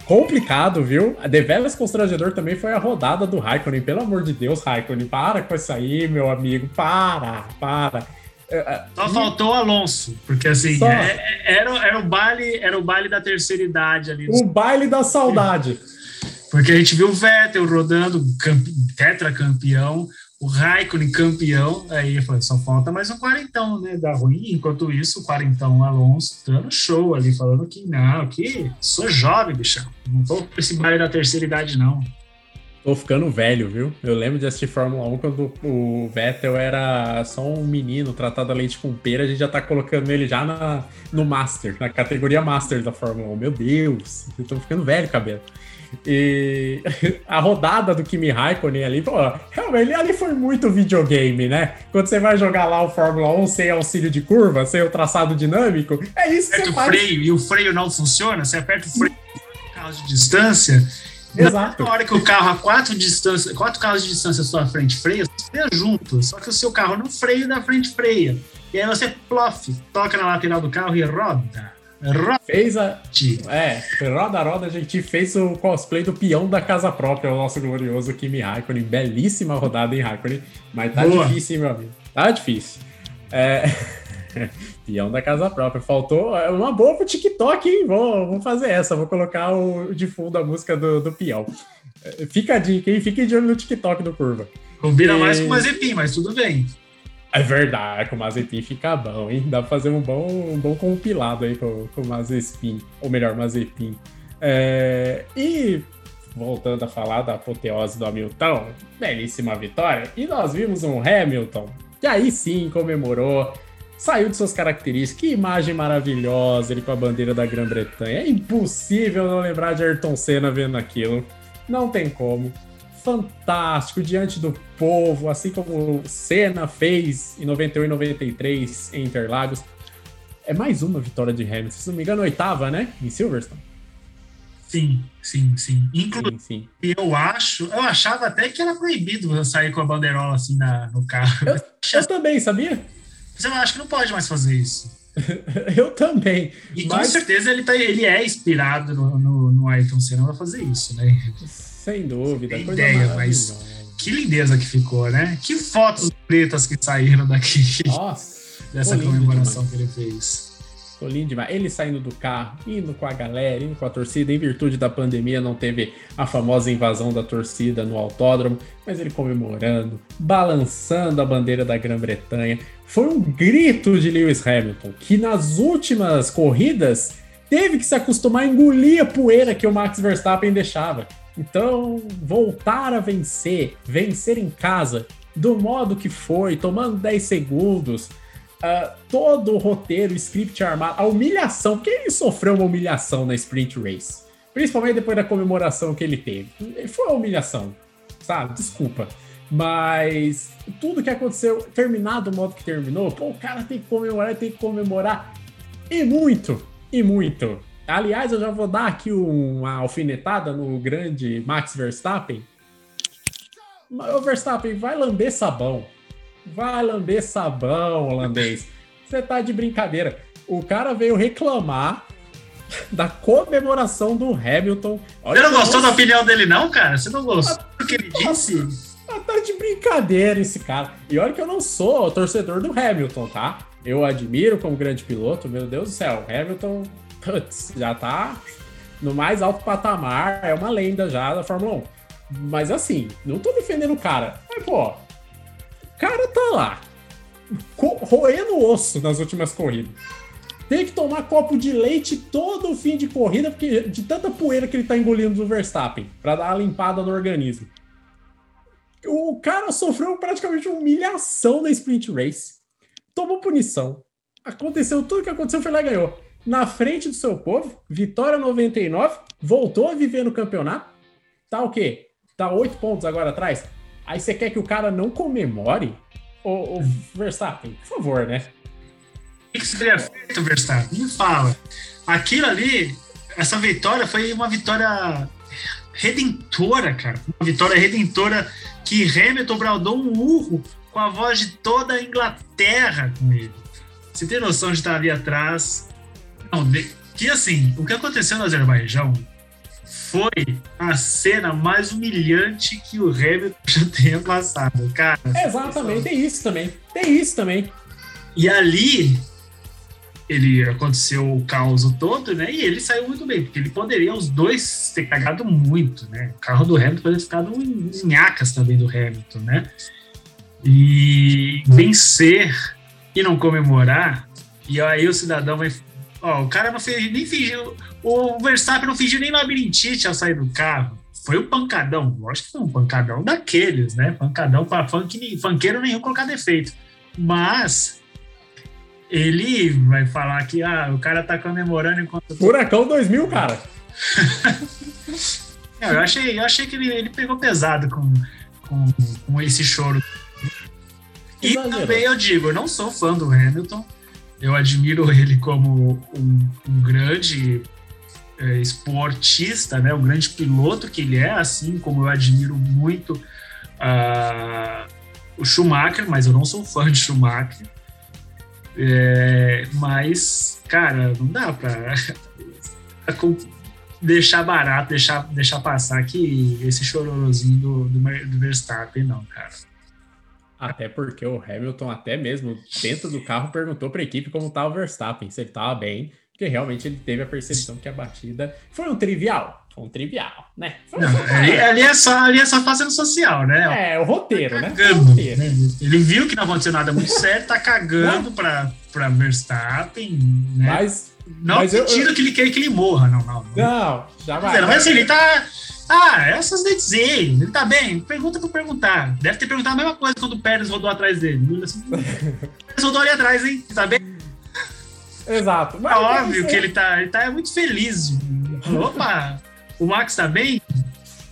Complicado, viu? A deveras constrangedor também foi a rodada do Raikkonen. Pelo amor de Deus, Raikkonen, para com isso aí, meu amigo. Para, para. É, é, Só e- faltou o Alonso, porque assim, Só. é- é- era, era, o baile, era o baile da terceira idade ali. O baile da saudade. Porque a gente viu o Vettel rodando, campe- tetracampeão, o Raikkonen campeão, aí falei, só falta mais um quarentão, né, da ruim. Enquanto isso, o quarentão Alonso dando show ali, falando que não, que sou jovem, bichão. Não tô com esse baile da terceira idade, não. Tô ficando velho, viu? Eu lembro de assistir Fórmula 1 quando o Vettel era só um menino tratado a leite com pera, a gente já tá colocando ele já na, no Master, na categoria Master da Fórmula 1. Meu Deus, eu tô ficando velho, cabelo. E a rodada do Kimi Raikkonen ali, pô, realmente ali foi muito videogame, né? Quando você vai jogar lá o Fórmula 1 sem auxílio de curva, sem o traçado dinâmico, é isso que você o faz. freio e o freio não funciona, você aperta o freio carro de distância, Exato. Na hora que o carro a quatro, distância, quatro carros de distância sua frente freia, você freia junto. Só que o seu carro no freio da frente freia. E aí você plof, toca na lateral do carro e roda. Roda. Fez a, É, roda roda, a gente fez o cosplay do peão da casa própria, o nosso glorioso Kimi Raikkonen. Belíssima rodada em Raikkonen, mas tá Boa. difícil, hein, meu amigo? Tá difícil. É... peão da casa própria. Faltou é uma boa pro TikTok, hein? Vou, vou fazer essa, vou colocar o de fundo a música do, do peão. É, Fica a dica, hein? Fique de olho no TikTok do Curva. Combina E- mais com o Mazepin, mas tudo bem. É verdade, com o Mazepin fica bom, hein? Dá pra fazer um bom, um bom compilado aí com, com o Mazepin, ou melhor, Mazepin. É, e voltando a falar da apoteose do Hamilton, belíssima vitória. E nós vimos um Hamilton, que aí sim comemorou, saiu de suas características. Que imagem maravilhosa ele com a bandeira da Grã-Bretanha. É impossível não lembrar de Ayrton Senna vendo aquilo. Não tem como. Fantástico diante do povo, assim como Senna fez em 91 e 93 em Interlagos. É mais uma vitória de Hamilton, se não me engano, oitava, né? Em Silverstone. Sim, sim, sim. Inclusive, Sim, sim. eu acho, eu achava até que era proibido sair com a bandeirola assim na, no carro. Eu também, sabia? Mas eu acho que não pode mais fazer isso. Eu também. E com Mas- certeza ele, tá, ele é inspirado no, no, no Ayrton Senna pra fazer isso, né? Sem dúvida. Coisa ideia, mas-. Que lindeza que ficou, né? Que fotos pretas que saíram daqui Nossa, dessa comemoração demais. que ele fez. ficou lindo demais. Ele saindo do carro, indo com a galera, indo com a torcida. Em virtude da pandemia, não teve a famosa invasão da torcida no autódromo, mas ele comemorando, balançando a bandeira da Grã-Bretanha. Foi um grito de Lewis Hamilton, que nas últimas corridas teve que se acostumar a engolir a poeira que o Max Verstappen deixava. Então, voltar a vencer, vencer em casa, do modo que foi, tomando 10 segundos, ah, todo o roteiro, o script armado, a humilhação, porque ele sofreu uma humilhação na Sprint Race. Principalmente depois da comemoração que ele teve. Foi uma humilhação, sabe? Desculpa. Mas tudo que aconteceu, terminado do modo que terminou, pô, o cara tem que comemorar, tem que comemorar. E muito, e muito. Aliás, eu já vou dar aqui uma alfinetada no grande Max Verstappen. Ô Verstappen, vai lamber sabão. Vai lamber sabão, holandês. Você tá de brincadeira. O cara veio reclamar da comemoração do Hamilton. Olha Você não gostou da opinião dele, não, cara? Você não gostou do que ele disse? Tá de brincadeira esse cara. E olha que eu não sou torcedor do Hamilton, tá? Eu admiro como grande piloto, meu Deus do céu. Hamilton, putz, já tá no mais alto patamar, é uma lenda já da Fórmula 1. Mas assim, não tô defendendo o cara. Mas, pô, o cara tá lá, roendo osso nas últimas corridas. Tem que tomar copo de leite todo o fim de corrida, porque de tanta poeira que ele tá engolindo do Verstappen, pra dar uma limpada no organismo. O cara sofreu praticamente humilhação na sprint race. Tomou punição. Aconteceu tudo que aconteceu, foi lá e ganhou. Na frente do seu povo, vitória 99, voltou a viver no campeonato. Tá o quê? Tá oito pontos agora atrás. Aí você quer que o cara não comemore? Ô, ô Verstappen, por favor, né? O que teria feito, Verstappen? Me fala. Aquilo ali, essa vitória foi uma vitória redentora, cara. Uma vitória redentora que Hamilton bradou um urro com a voz de toda a Inglaterra com ele. Você tem noção de estar ali atrás? Que assim, o que aconteceu no Azerbaijão foi a cena mais humilhante que o Hamilton já tenha passado, cara. Exatamente, tem isso também. Tem isso também. E ali ele aconteceu o caos todo, né? E ele saiu muito bem, porque ele poderia os dois ter cagado muito, né? O carro do Hamilton poderia ter ficado em nhacas também do Hamilton, né? E vencer e não comemorar, e aí o cidadão vai. Ó, o cara não fez, nem fingiu. O Verstappen não fingiu nem labirintite ao sair do carro. Foi um pancadão. Lógico que foi um pancadão daqueles, né? Pancadão para funk, funkeiro nenhum colocar defeito. Mas ele vai falar que ah, o cara tá comemorando enquanto. Furacão 2000, cara. Não, eu achei, eu achei que ele, ele pegou pesado com, com, com esse choro. E Exagerou. também eu digo, eu não sou fã do Hamilton. Eu admiro ele como um, um grande é, esportista, né? Um grande piloto que ele é, assim como eu admiro muito ah, o Schumacher, mas eu não sou fã de Schumacher. É, mas, cara, não dá pra deixar barato, deixar, deixar passar que esse chororozinho do, do, do Verstappen, não, cara. Até porque o Hamilton, até mesmo dentro do carro, perguntou para a equipe como estava o Verstappen, se ele estava bem, porque realmente ele teve a percepção que a batida foi um trivial. Foi um trivial, né? Foi Não, ali, ali é só, ali é só fazendo social, né? É, o roteiro, né? O Cagando, roteiro. né? Ele viu que não aconteceu nada muito sério, tá cagando pra, pra Verstappen, né? Mas, não mas eu- sentindo que ele quer que ele morra, não, não. não. não, jamais. dizer, Mas assim, ele tá. Ah, essas de dizer, ele tá bem, pergunta pra perguntar. Deve ter perguntado a mesma coisa quando o Pérez rodou atrás dele. Assim, o Pérez rodou ali atrás, hein? Tá bem? Exato. É óbvio que ele tá, ele tá muito feliz. Opa, o Max tá bem?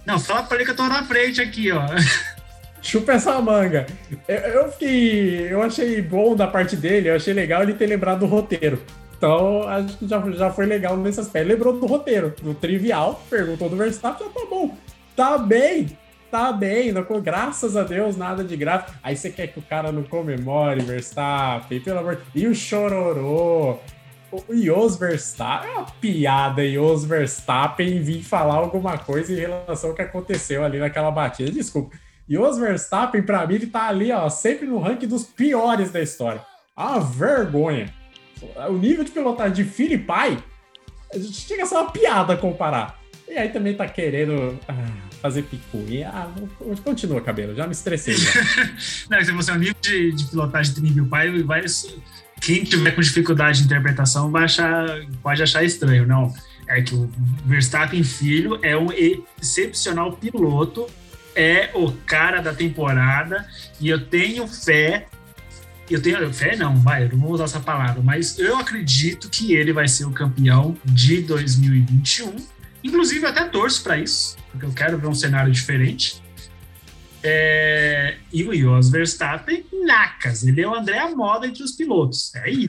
Não, fala pra ele que eu tô na frente aqui, ó. Chupa essa manga. Eu, eu fiquei. Eu achei bom da parte dele, eu achei legal ele ter lembrado do roteiro. Então, acho que já, já foi legal nesse aspecto. Lembrou do roteiro, do trivial, perguntou do Verstappen, já tá bom. Tá bem, tá bem, não, graças a Deus, nada de grave. Aí você quer que o cara não comemore Verstappen, pelo amor E o chororô. O Jos Verstappen, é uma piada Jos Verstappen vir falar alguma coisa em relação ao que aconteceu ali naquela batida. Desculpa. Jos Verstappen, pra mim, ele tá ali, ó, sempre no ranking dos piores da história. A vergonha o nível de pilotagem de filho e pai chega a ser uma piada comparar. E aí também tá querendo ah, fazer picuinha. Ah, continua, cabelo, já me estressei. Já. não, se você é um nível de, de pilotagem de nível pai, vai, quem tiver com dificuldade de interpretação vai achar, pode achar estranho. Não, é que o Verstappen filho é um excepcional piloto, é o cara da temporada e eu tenho fé eu tenho fé, não, vai, eu não vou usar essa palavra, mas eu acredito que ele vai ser o campeão de 2021. Inclusive, eu até torço para isso, porque eu quero ver um cenário diferente. É... E o Jos Verstappen, nacas, ele é o André Moda entre os pilotos. É isso.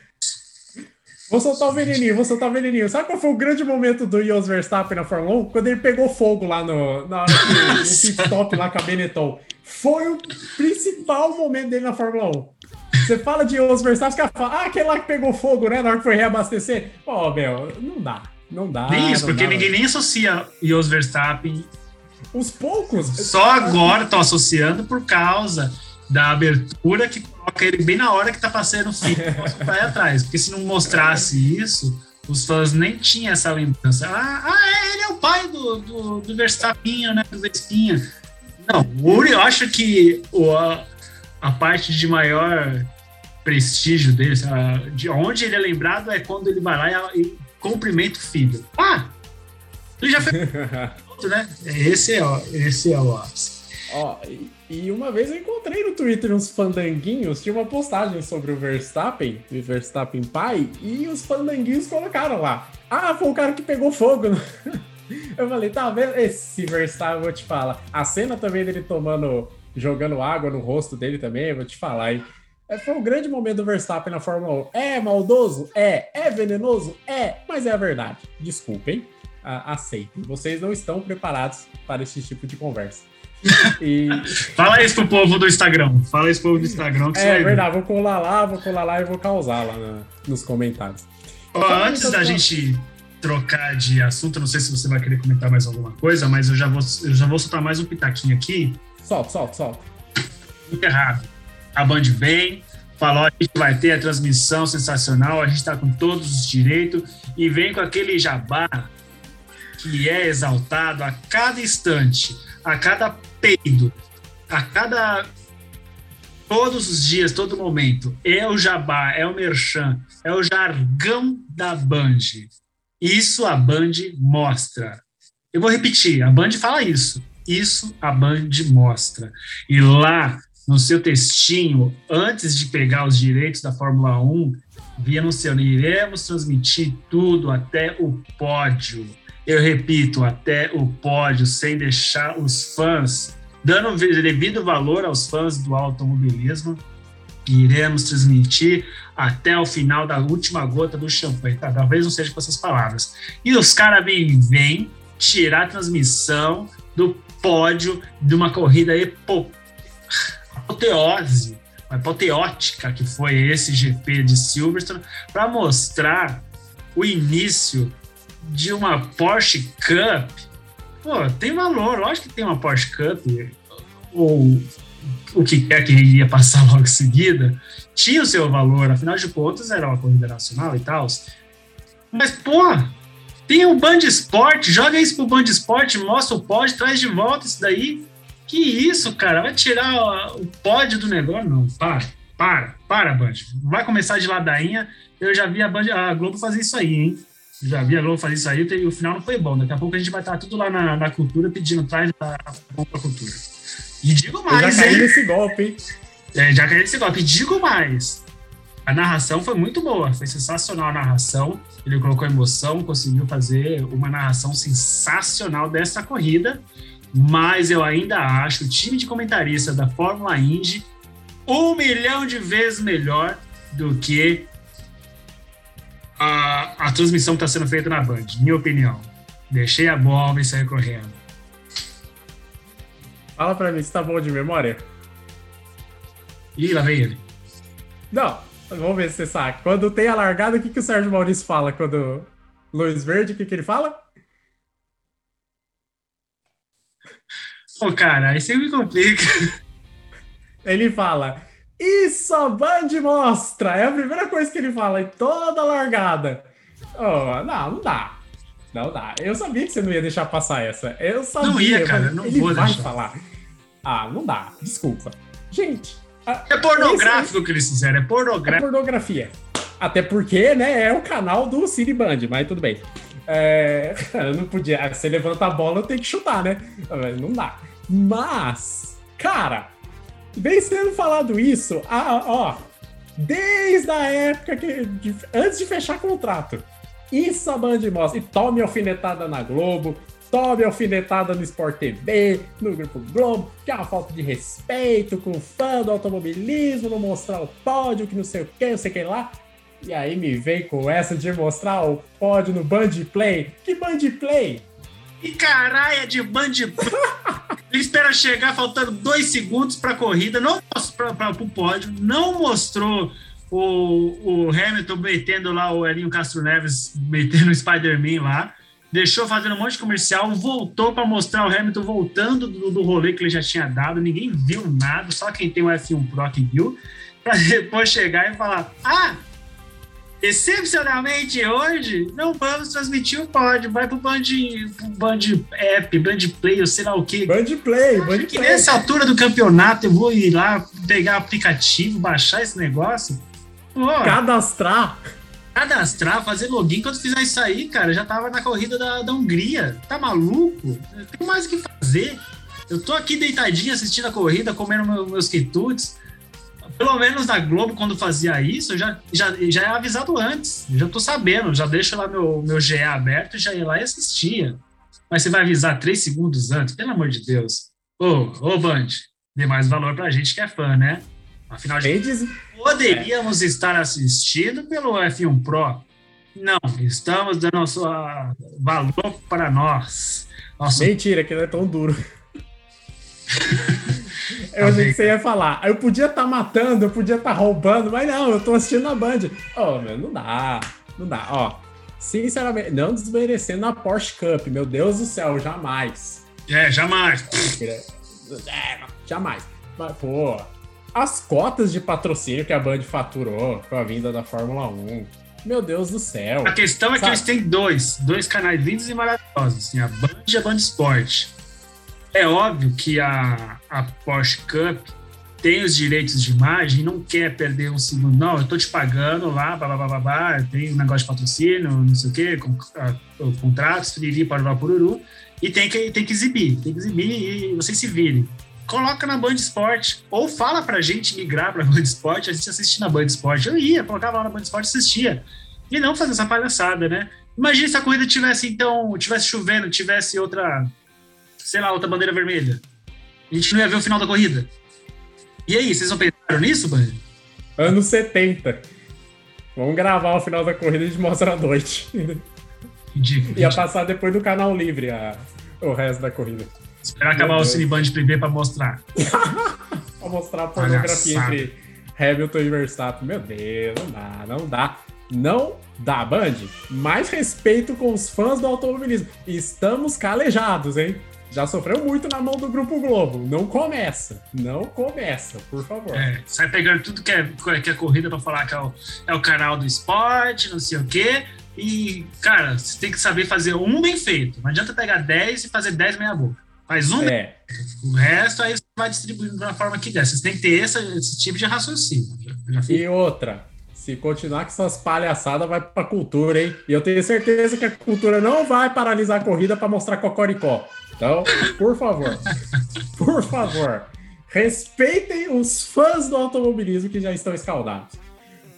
Vou soltar o veneninho, vou soltar o veneninho. Sabe qual foi o grande momento do Jos Verstappen na Fórmula 1? Quando ele pegou fogo lá no, na que, no pit stop lá com a Benetton. Foi o principal momento dele na Fórmula 1. Você fala de Os Verstappen, os falam, ah, aquele lá que pegou fogo, né? Na hora que foi reabastecer. Pô, meu, não dá. Não dá. Nem isso, porque dá, ninguém nem associa Jos Verstappen. Os poucos. Só agora estão associando por causa da abertura que coloca ele bem na hora que tá passando o fim vai atrás. Porque se não mostrasse isso, os fãs nem tinham essa lembrança. Ah, ah é, ele é o pai do, do, do Verstappen, né? Do Vespinha. Não, eu acho que o, a, a parte de maior prestígio dele, de onde ele é lembrado é quando ele vai lá e, cumprimenta o filho. Ah! Ele já fez outro, né? Esse é, ó, esse é o ápice. Ó, e, e uma vez eu encontrei no Twitter uns fandanguinhos, tinha uma postagem sobre o Verstappen, o Verstappen pai, e os fandanguinhos colocaram lá. Ah, foi o cara que pegou fogo. Eu falei, tá vendo? Esse Verstappen, eu vou te falar. A cena também dele tomando, jogando água no rosto dele também, eu vou te falar, hein? É, foi um grande momento do Verstappen na Fórmula 1. É maldoso? É. É venenoso? É. Mas é a verdade. Desculpem. aceitem. Vocês não estão preparados para esse tipo de conversa. E... Fala isso pro povo do Instagram. Fala isso pro povo do Instagram. É verdade. Vou colar lá, vou colar lá e vou causar lá na, nos comentários. antes da gente trocar de assunto, não sei se você vai querer comentar mais alguma coisa, mas eu já vou, eu já vou soltar mais um pitaquinho aqui. Solta, solta, solta. Muito errado a Band vem, falou: a gente vai ter a transmissão sensacional, a gente está com todos os direitos, e vem com aquele jabá que é exaltado a cada instante, a cada peido, a cada. Todos os dias, todo momento. É o jabá, é o merchan, é o jargão da Band. Isso a Band mostra. Eu vou repetir: a Band fala isso. Isso a Band mostra. E lá no seu textinho, antes de pegar os direitos da Fórmula 1, via anunciando: iremos transmitir tudo até o pódio. Eu repito, até o pódio, sem deixar os fãs, dando devido valor aos fãs do automobilismo. Iremos transmitir até o final da última gota do champanhe. Tá, talvez não seja com essas palavras. E os caras vêm, tirar a transmissão do pódio de uma corrida epopêica apoteose, apoteótica que foi esse GP de Silverstone, para mostrar o início de uma Porsche Cup. Pô, tem valor, lógico que tem uma Porsche Cup, ou o que quer que iria passar logo em seguida, tinha o seu valor, afinal de contas era uma corrida nacional e tal. Mas, pô, tem o Band Sport, joga isso pro Band Sport, mostra o pódio, traz de volta isso daí. Que isso, cara? Vai tirar o pódio do negócio? Não, para, para, para, Band. Vai começar de ladainha. Eu já vi a, Band, a Globo fazer isso aí, hein? Já vi a Globo fazer isso aí e o final não foi bom. Daqui a pouco a gente vai estar tudo lá na, na cultura pedindo traz a bom pra cultura. E digo Eu já mais, caí hein? nesse golpe, hein? É, já caí nesse golpe. Digo mais. A narração foi muito boa, foi sensacional a narração. Ele colocou emoção, conseguiu fazer uma narração sensacional dessa corrida. Mas eu ainda acho o time de comentarista da Fórmula Indy um milhão de vezes melhor do que a, a transmissão que está sendo feita na Band, minha opinião. Deixei a bomba e saí correndo. Fala pra mim, você tá bom de memória? Ih, lá vem ele. Não, vamos ver se você sabe. Quando tem a largada, o que, que o Sérgio Maurício fala? Quando Luiz Verde, o que, que ele fala? Pô, cara, aí você me complica. Ele fala: Isso a Band mostra! É a primeira coisa que ele fala em toda a largada. Oh, não, não dá. Não dá. Eu sabia que você não ia deixar passar essa. Eu sabia. Não ia, cara, não ele vou vai deixar. falar. Ah, não dá. Desculpa. Gente. A- É pornográfico o que eles fizeram, é É pornográfico. pornografia. Até porque, né, é o canal do Cine Band, mas tudo bem. É, eu não podia. Você levanta a bola, eu tenho que chutar, né? Não dá. Mas, cara, bem sendo falado isso, ah, ó, desde a época que. de- antes de fechar contrato, isso a Band mostra. E tome alfinetada na Globo, tome alfinetada no Sport TV, no Grupo Globo, que é uma falta de respeito com o fã do automobilismo, não mostrar o pódio, que não sei o que, não sei o que lá. E aí me vem com essa de mostrar o pódio no Band Play. Que Band Play? E caralho, é de band. Ele espera chegar faltando dois segundos para a corrida, não mostrou para o pódio, não mostrou o, o Hamilton metendo lá o Elinho Castro Neves, metendo o Spider-Man lá, deixou fazendo um monte de comercial, voltou para mostrar o Hamilton voltando do, do rolê que ele já tinha dado, ninguém viu nada, só quem tem o F1 Pro que viu, para depois chegar e falar: Ah, Excepcionalmente hoje, não vamos transmitir o pódio. Vai pro Band, Band App, Band Play, ou sei lá o quê. Band Play, Band Que Play. nessa altura do campeonato eu vou ir lá pegar o aplicativo, baixar esse negócio. Pô, Cadastrar. Cadastrar, fazer login. Quando fizer isso aí, cara, já tava na corrida da, da Hungria. Tá maluco? Tenho mais o que fazer. Eu tô aqui deitadinho assistindo a corrida, comendo meu- meus quitutes. Pelo menos na Globo, quando fazia isso, eu já, já, já é avisado antes. Eu já tô sabendo, já deixo lá meu, meu GA aberto e já ia lá e assistia. Mas você vai avisar três segundos antes? Pelo amor de Deus. Ô, ô Band, dê mais valor pra gente que é fã, né? Afinal de diz- Poderíamos estar assistindo pelo F1 Pro. Não, estamos dando a sua valor para nós. Nosso Mentira, que não é tão duro. Eu Tá achei que você ia falar. Eu podia estar matando, eu podia estar roubando, mas não, eu tô assistindo na Band. Ó, meu, não dá. Não dá, ó. Sinceramente, não desmerecendo a Porsche Cup, meu Deus do céu, jamais. É, jamais. É, jamais. Mas, pô, as cotas de patrocínio que a Band faturou com a vinda da Fórmula 1. Meu Deus do céu. A questão é que Sabe? eles têm dois, dois canais lindos e maravilhosos, assim, a Band e a Band Sport. É óbvio que a, a Porsche Cup tem os direitos de imagem não quer perder um segundo. Não, eu tô te pagando lá, blá, blá, blá, blá, blá, tem um negócio de patrocínio, não sei o quê, com, a, o contratos, piriri, parará, pururu, e tem que, tem que exibir, tem que exibir e vocês se virem. Coloca na Band Sport, ou fala pra gente migrar pra Band Sport, a gente assistir na Band Sport. Eu ia, colocava lá na Band Sport e assistia. E não fazer essa palhaçada, né? Imagina se a corrida tivesse, então, tivesse chovendo, tivesse outra, sei lá, outra bandeira vermelha. A gente não ia ver o final da corrida. E aí, vocês não pensaram nisso, Band? Anos 70. Vamos gravar o final da corrida e a gente mostra à noite. Ridículo. Ia passar depois do canal livre a, o resto da corrida. Esperar acabar Meu o Deus. Cineband primeiro pra mostrar. Pra mostrar a pornografia Palhaçada. entre Hamilton e Verstappen. Meu Deus, não dá, não dá. Não dá, Band. Mais respeito com os fãs do automobilismo. Estamos calejados, hein? Já sofreu muito na mão do Grupo Globo. Não começa. Não começa, por favor. É, sai pegando tudo que é, que é corrida pra falar que é o, é o canal do esporte, não sei o quê. E, cara, você tem que saber fazer um bem feito. Não adianta pegar 10 e fazer 10 meia boca. Faz um É. O resto aí você vai distribuindo da forma que der. Vocês têm que ter esse, esse tipo de raciocínio. E outra, Se continuar com essas palhaçadas, vai pra cultura, hein? E eu tenho certeza que a cultura não vai paralisar a corrida para mostrar cocoricó. Então, por favor, por favor, respeitem os fãs do automobilismo que já estão escaldados.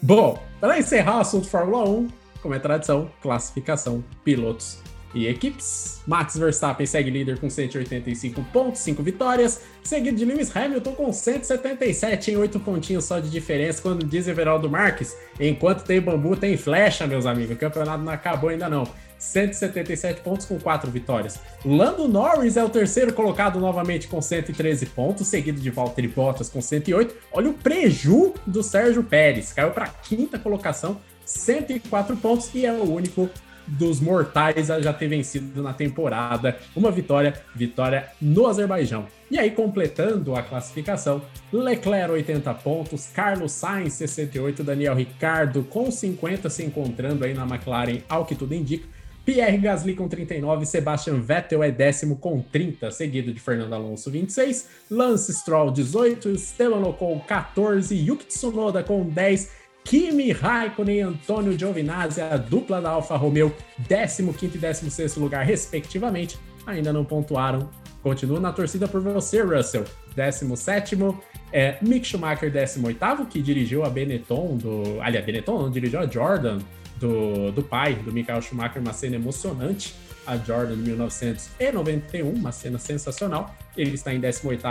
Bom, para encerrar o assunto Fórmula 1, como é tradição, classificação, pilotos e equipes. Max Verstappen segue líder com 185 pontos, 5 vitórias, seguido de Lewis Hamilton com 177 em 8 pontinhos só de diferença, quando diz Everaldo Marques, enquanto tem bambu tem flecha, meus amigos, o campeonato não acabou ainda não. 177 pontos com 4 vitórias. Lando Norris é o terceiro colocado novamente com 113 pontos, seguido de Valtteri Bottas com 108. Olha o preju do Sérgio Pérez, caiu para quinta colocação, 104 pontos e é o único dos mortais já ter vencido na temporada. Uma vitória, vitória no Azerbaijão. E aí, completando a classificação, Leclerc 80 pontos, Carlos Sainz 68, Daniel Ricardo com 50 se encontrando aí na McLaren, ao que tudo indica. Pierre Gasly com 39, Sebastian Vettel é décimo com 30, seguido de Fernando Alonso 26, Lance Stroll 18, Esteban Ocon 14, Yuki Tsunoda com 10, Kimi Raikkonen e Antônio Giovinazzi, a dupla da Alfa Romeo, 15 e 16 lugar, respectivamente, ainda não pontuaram. Continua na torcida por você, Russell. 17 é Mick Schumacher, 18 que dirigiu a Benetton do. Aliás, Benetton não, dirigiu a Jordan do, do pai, do Michael Schumacher, uma cena emocionante. A Jordan de 1991, uma cena sensacional. Ele está em 18,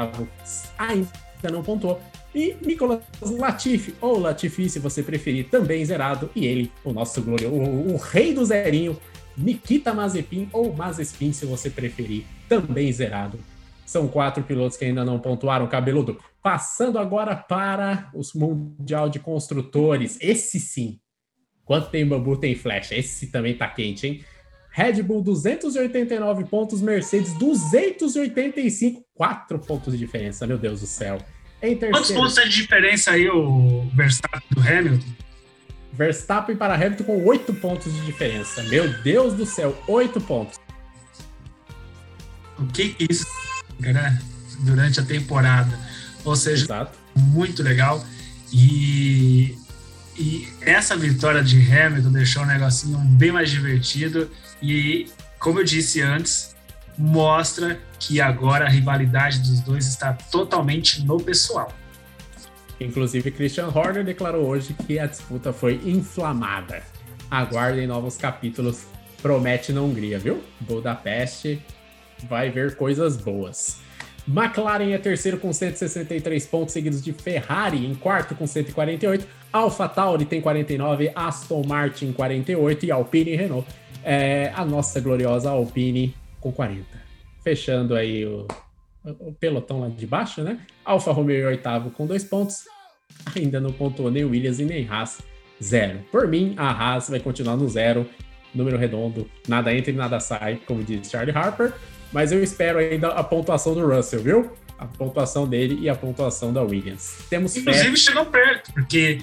ainda não pontuou. E Nicolas Latifi, ou Latifi, se você preferir, também zerado. E ele, o nosso glorioso, o, rei do zerinho, Nikita Mazepin, ou Mazepin, se você preferir, também zerado. São quatro pilotos que ainda não pontuaram, cabeludo. Passando agora para os Mundial de Construtores. Esse sim. Quanto tem bambu, tem flecha. Esse também tá quente, hein? Red Bull 289 pontos, Mercedes 285, 4 pontos de diferença, meu Deus do céu. Em Quantos terceiro, pontos tem de diferença aí o Verstappen do Hamilton? Verstappen para Hamilton com 8 pontos de diferença. Meu Deus do céu, 8 pontos. O que isso né? durante a temporada? Ou seja, Exato. muito legal. E, e essa vitória de Hamilton deixou o negocinho bem mais divertido. E, como eu disse antes, mostra que agora a rivalidade dos dois está totalmente no pessoal. Inclusive, Christian Horner declarou hoje que a disputa foi inflamada. Aguardem novos capítulos. Promete na Hungria, viu? Budapeste vai ver coisas boas. McLaren é terceiro com 163 pontos, seguidos de Ferrari em quarto com 148. Alpha Tauri tem 49, Aston Martin 48 e Alpine e Renault. É, a nossa gloriosa Alpine com 40. Fechando aí o, o pelotão lá de baixo, né? Alfa Romeo em oitavo com dois pontos. Ainda não pontuou nem Williams e nem Haas. Zero. Por mim, a Haas vai continuar no zero. Número redondo. Nada entra e nada sai, como diz Charlie Harper. Mas eu espero ainda a pontuação do Russell, viu? A pontuação dele e a pontuação da Williams. Temos fé. Inclusive chegou perto, porque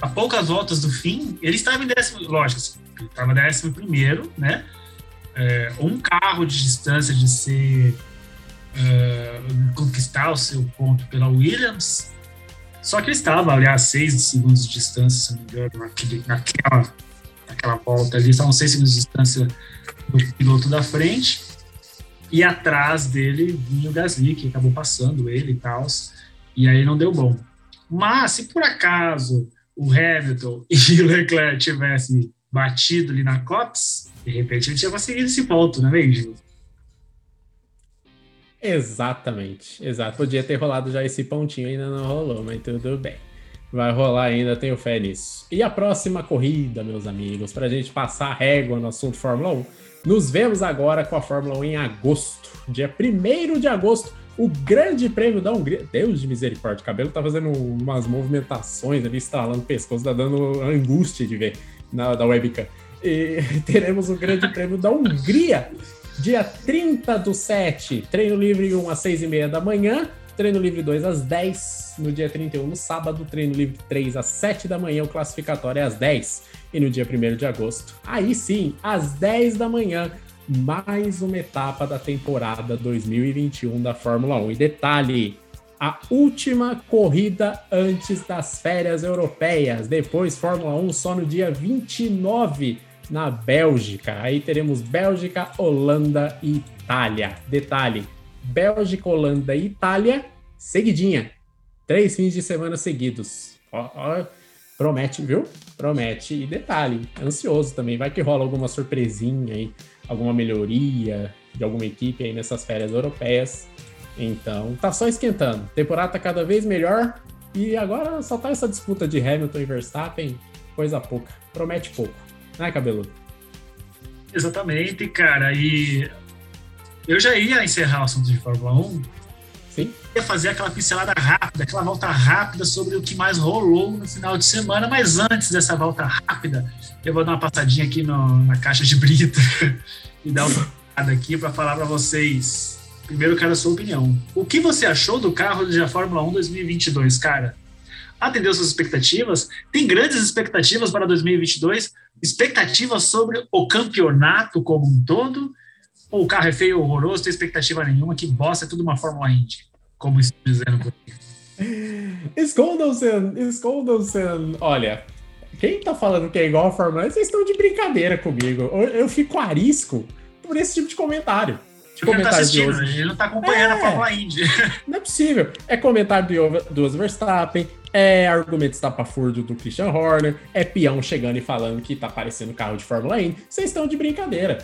a poucas voltas do fim, ele estava em décimo, lógico, estava décimo primeiro, né? É, um carro de distância de ser é, conquistar o seu ponto pela Williams. Só que ele estava ali a 6 segundos de distância, se não me engano, naquele, naquela, naquela volta ali, estavam 6 segundos de distância do piloto da frente. E atrás dele vinha o Gasly, que acabou passando ele e tal. E aí não deu bom. Mas se por acaso o Hamilton e o Leclerc tivessem batido ali na COPS, de repente ele tinha conseguido esse ponto, não é mesmo? Exatamente, exato. Podia ter rolado já esse pontinho, ainda não rolou, mas tudo bem. Vai rolar ainda, tenho fé nisso. E a próxima corrida, meus amigos, para a gente passar a régua no assunto Fórmula 1, nos vemos agora com a Fórmula 1 em agosto, dia 1 de agosto, o Grande Prêmio da Hungria. Deus de misericórdia, o cabelo tá fazendo umas movimentações ali, estralando o pescoço, tá dando angústia de ver na, da webcam. E teremos o Grande Prêmio da Hungria, dia 30 do 7, treino livre 1 às 6 e meia da manhã, treino livre 2 às 10, no dia 31, no sábado, treino livre 3 às 7 da manhã, o classificatório é às 10, e no dia 1 de agosto, aí sim, às 10 da manhã, mais uma etapa da temporada 2021 da Fórmula 1. E detalhe, a última corrida antes das férias europeias. Depois, Fórmula 1 só no dia 29 na Bélgica. Aí teremos Bélgica, Holanda e Itália. Detalhe: Bélgica, Holanda e Itália seguidinha. Três fins de semana seguidos. Ó, ó, promete, viu? Promete. E detalhe, ansioso também. Vai que rola alguma surpresinha aí, alguma melhoria de alguma equipe aí nessas férias europeias. Então, tá só esquentando. temporada tá cada vez melhor. E agora só tá essa disputa de Hamilton e Verstappen, coisa pouca. Promete pouco. Né, cabeludo? Exatamente, cara. E eu já ia encerrar o assunto de Fórmula 1. Sim. Ia fazer aquela pincelada rápida, aquela volta rápida sobre o que mais rolou no final de semana. Mas antes dessa volta rápida, eu vou dar uma passadinha aqui no- na caixa de brita e dar uma olhada aqui para falar para vocês. Primeiro, quero a sua opinião. O que você achou do carro da Fórmula 1 2022, cara? Atendeu suas expectativas? Tem grandes expectativas para 2022? Expectativas sobre o campeonato como um todo? Ou o carro é feio, horroroso, tem expectativa nenhuma, que bosta, é tudo uma Fórmula Indy? Como estão dizendo por. Escondam-se, escondam-se. Olha, quem tá falando que é igual a Fórmula 1, vocês estão de brincadeira comigo. Eu, eu fico arisco por esse tipo de comentário. De Porque ele não tá de assistindo, hoje. ele não tá acompanhando a É. Fórmula Indy. Não é possível. É comentário do, Ova- do Verstappen, é argumento estapafúrdio do Christian Horner, é peão chegando e falando que tá parecendo carro de Fórmula 1. Vocês estão de brincadeira.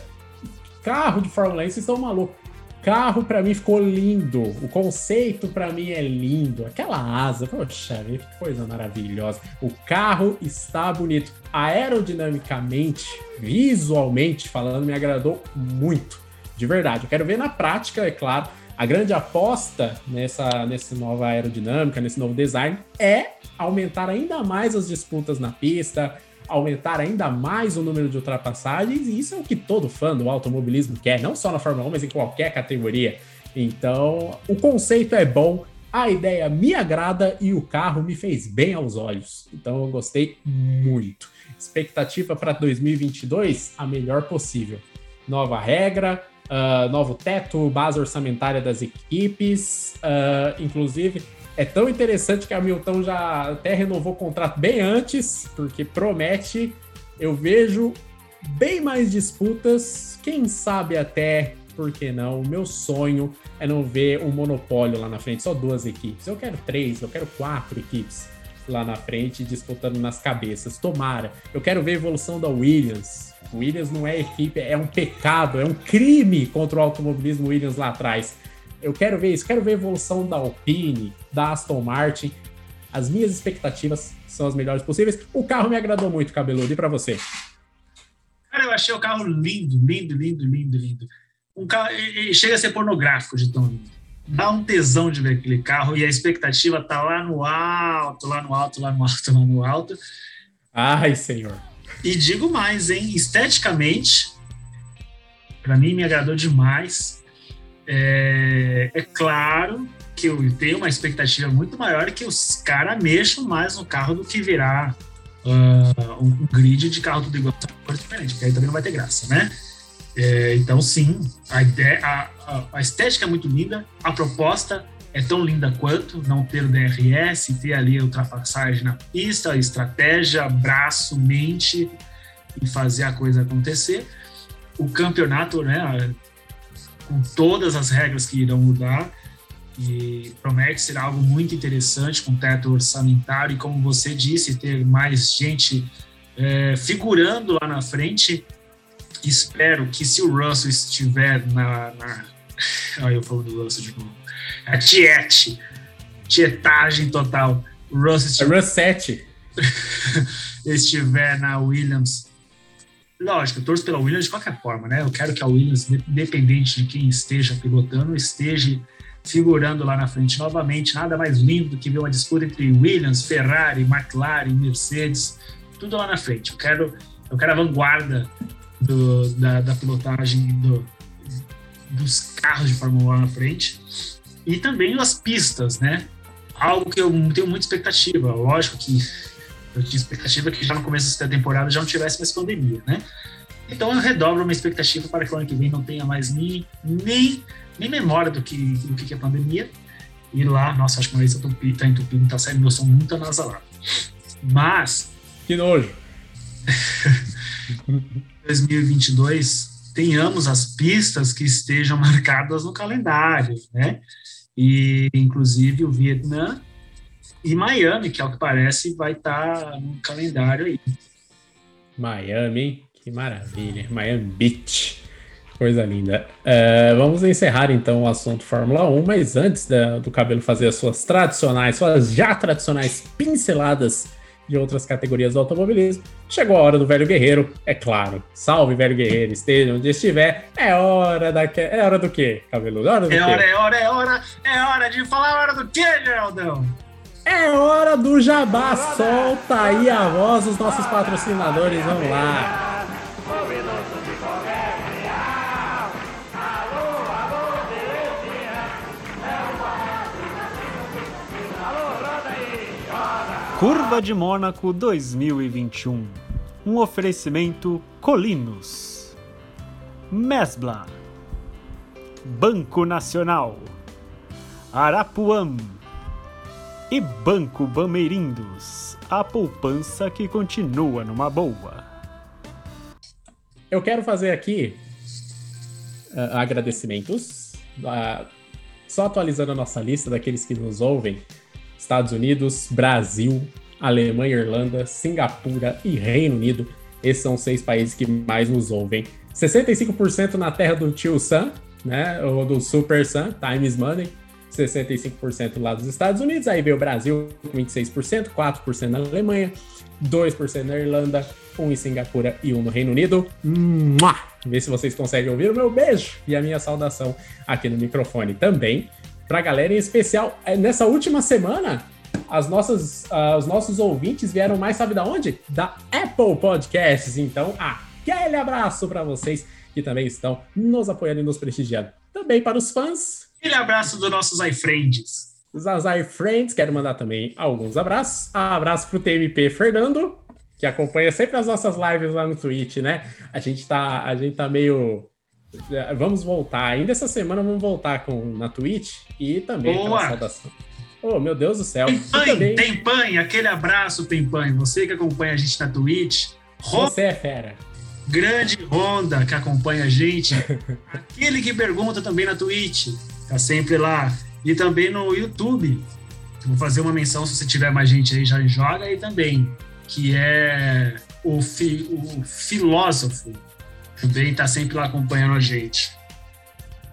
Carro de Fórmula 1, vocês estão malucos. Carro pra mim ficou lindo. O conceito pra mim é lindo. Aquela asa, poxa, que coisa maravilhosa. O carro está bonito. Aerodinamicamente, visualmente falando, me agradou muito. De verdade. Eu quero ver na prática, é claro. A grande aposta nessa, nessa nova aerodinâmica, nesse novo design, é aumentar ainda mais as disputas na pista, aumentar ainda mais o número de ultrapassagens, e isso é o que todo fã do automobilismo quer, não só na Fórmula 1, mas em qualquer categoria. Então, o conceito é bom, a ideia me agrada e o carro me fez bem aos olhos. Então, eu gostei muito. Expectativa para 2022, a melhor possível. Nova regra, ah, novo teto, base orçamentária das equipes, ah, inclusive é tão interessante que a Milton já até renovou o contrato bem antes, porque promete. Eu vejo bem mais disputas, quem sabe até, por que não? O meu sonho é não ver um monopólio lá na frente, só duas equipes. Eu quero três, eu quero quatro equipes lá na frente disputando nas cabeças. Tomara. Eu quero ver a evolução da Williams. Williams não é equipe, é um pecado, é um crime contra o automobilismo Williams lá atrás. Eu quero ver isso, quero ver a evolução da Alpine, da Aston Martin. As minhas expectativas são as melhores possíveis. O carro me agradou muito, cabeludo. E para você? Cara, eu achei o carro lindo, lindo, lindo, lindo, lindo. Um carro, e- chega a ser pornográfico de tão lindo. Dá um tesão de ver aquele carro e a expectativa tá lá no alto, lá no alto, lá no alto, lá no alto. Ai, senhor. E digo mais, hein? Esteticamente, para mim me agradou demais. É, é claro que eu tenho uma expectativa muito maior que os caras mexam mais no carro do que virar ah, um, grid de carro tudo igual, diferente, porque aí também não vai ter graça, né? É, então, sim, a, ideia, a, a- a estética é muito linda, a proposta é tão linda quanto não ter o DRS, ter ali a ultrapassagem na pista, estratégia, braço, mente e fazer a coisa acontecer. O campeonato, né, com todas as regras que irão mudar, e promete ser algo muito interessante com teto orçamentário e, como você disse, ter mais gente é, figurando lá na frente. Espero que se o Russell estiver na. na... Olha, eu falando do Russell de novo. A Tiete, tietagem total. O Russell É estiver, Run 7. estiver na Williams. Lógico, eu torço pela Williams de qualquer forma, né? Eu quero que a Williams, independente de quem esteja pilotando, esteja figurando lá na frente novamente. Nada mais lindo do que ver uma disputa entre Williams, Ferrari, McLaren, Mercedes, tudo lá na frente. Eu quero, eu quero a vanguarda do- da, da pilotagem do- dos carros de Fórmula 1 lá na frente. E também as pistas, né? Algo que eu tenho muita expectativa. Lógico que eu tinha expectativa que já no começo da temporada já não tivesse mais pandemia, né? Então eu redobro uma expectativa para que o ano que vem não tenha mais nem, nem, nem memória do que, do que é pandemia E lá, nossa, acho que o nariz tá entupido, tá entupido, tá saindo meu som muito anasalado. Mas, Que nojo. 2022 tenhamos as pistas que estejam marcadas no calendário, né? E inclusive o Vietnã e Miami, que ao que parece vai estar no calendário aí. Miami? Que maravilha. Miami Beach. Coisa linda. É, vamos encerrar então o assunto Fórmula 1, mas antes da- do cabelo fazer as suas tradicionais, suas já tradicionais pinceladas de outras categorias do automobilismo, chegou a hora do velho guerreiro, é claro. Salve, velho guerreiro, esteja onde estiver. É hora da é hora do quê, cabeludo? É hora do É quê? hora, é hora, é hora, é hora de falar a hora do quê, Geraldão? É hora do jabá. Solta aí a voz dos nossos patrocinadores. Vamos lá. Curva de Mônaco 2021. Um oferecimento Colinos. Mesbla. Banco Nacional. Arapuã. E Banco Bameirindos. A poupança que continua numa boa. Eu quero fazer aqui ah, agradecimentos. Ah, só atualizando a nossa lista daqueles que nos ouvem: Estados Unidos, Brasil, Alemanha, Irlanda, Singapura e Reino Unido. Esses são os seis países que mais nos ouvem. 65% na terra do tio Sam, né? Ou do Super Sam, Time is Money. 65% lá dos Estados Unidos. Aí veio o Brasil com 26%, 4% na Alemanha, 2% na Irlanda, 1 em Singapura e 1 no Reino Unido. Vê se vocês conseguem ouvir o meu beijo e a minha saudação aqui no microfone também. Pra galera em especial, é, nessa última semana, as nossas, ah, os nossos ouvintes vieram mais, sabe da onde? Da Apple Podcasts. Então, aquele abraço para vocês que também estão nos apoiando e nos prestigiando. Também para os fãs, Aquele abraço dos nossos iFriends. os Azai Friends, quero mandar também alguns abraços. Abraço pro TMP Fernando, que acompanha sempre as nossas lives lá no Twitch, né? A gente tá, a gente tá meio. Eh, Vamos voltar. Ainda essa semana vamos voltar com, na Twitch e também Boa! aquela saudação. Oh, meu Deus do céu. Tempanhe, também, aquele abraço, Tempanhe. Você que acompanha a gente na Twitch. Ro- você é fera. Grande Honda que acompanha a gente. Aquele que pergunta também na Twitch. Tá sempre lá. E também no YouTube. Vou fazer uma menção, se você tiver mais gente aí, já joga aí também. Que é o, fi- o filósofo. Também tá sempre lá acompanhando a gente.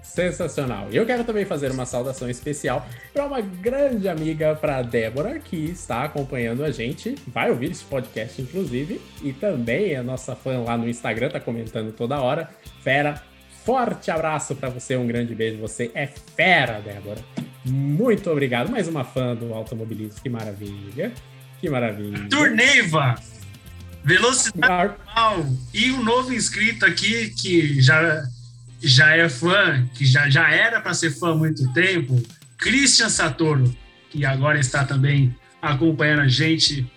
Sensacional. E eu quero também fazer uma saudação especial para uma grande amiga, para Débora, que está acompanhando a gente, vai ouvir esse podcast, inclusive, e também a nossa fã lá no Instagram, tá comentando toda hora. Fera, forte abraço para você, um grande beijo. Você é fera, Débora. Muito obrigado. Mais uma fã do automobilismo, que maravilha. Que maravilha. Turneiva! Velocidade Uau! E um novo inscrito aqui que já, já é fã, que já, já era para ser fã há muito tempo, Christian Satoru, que agora está também acompanhando a gente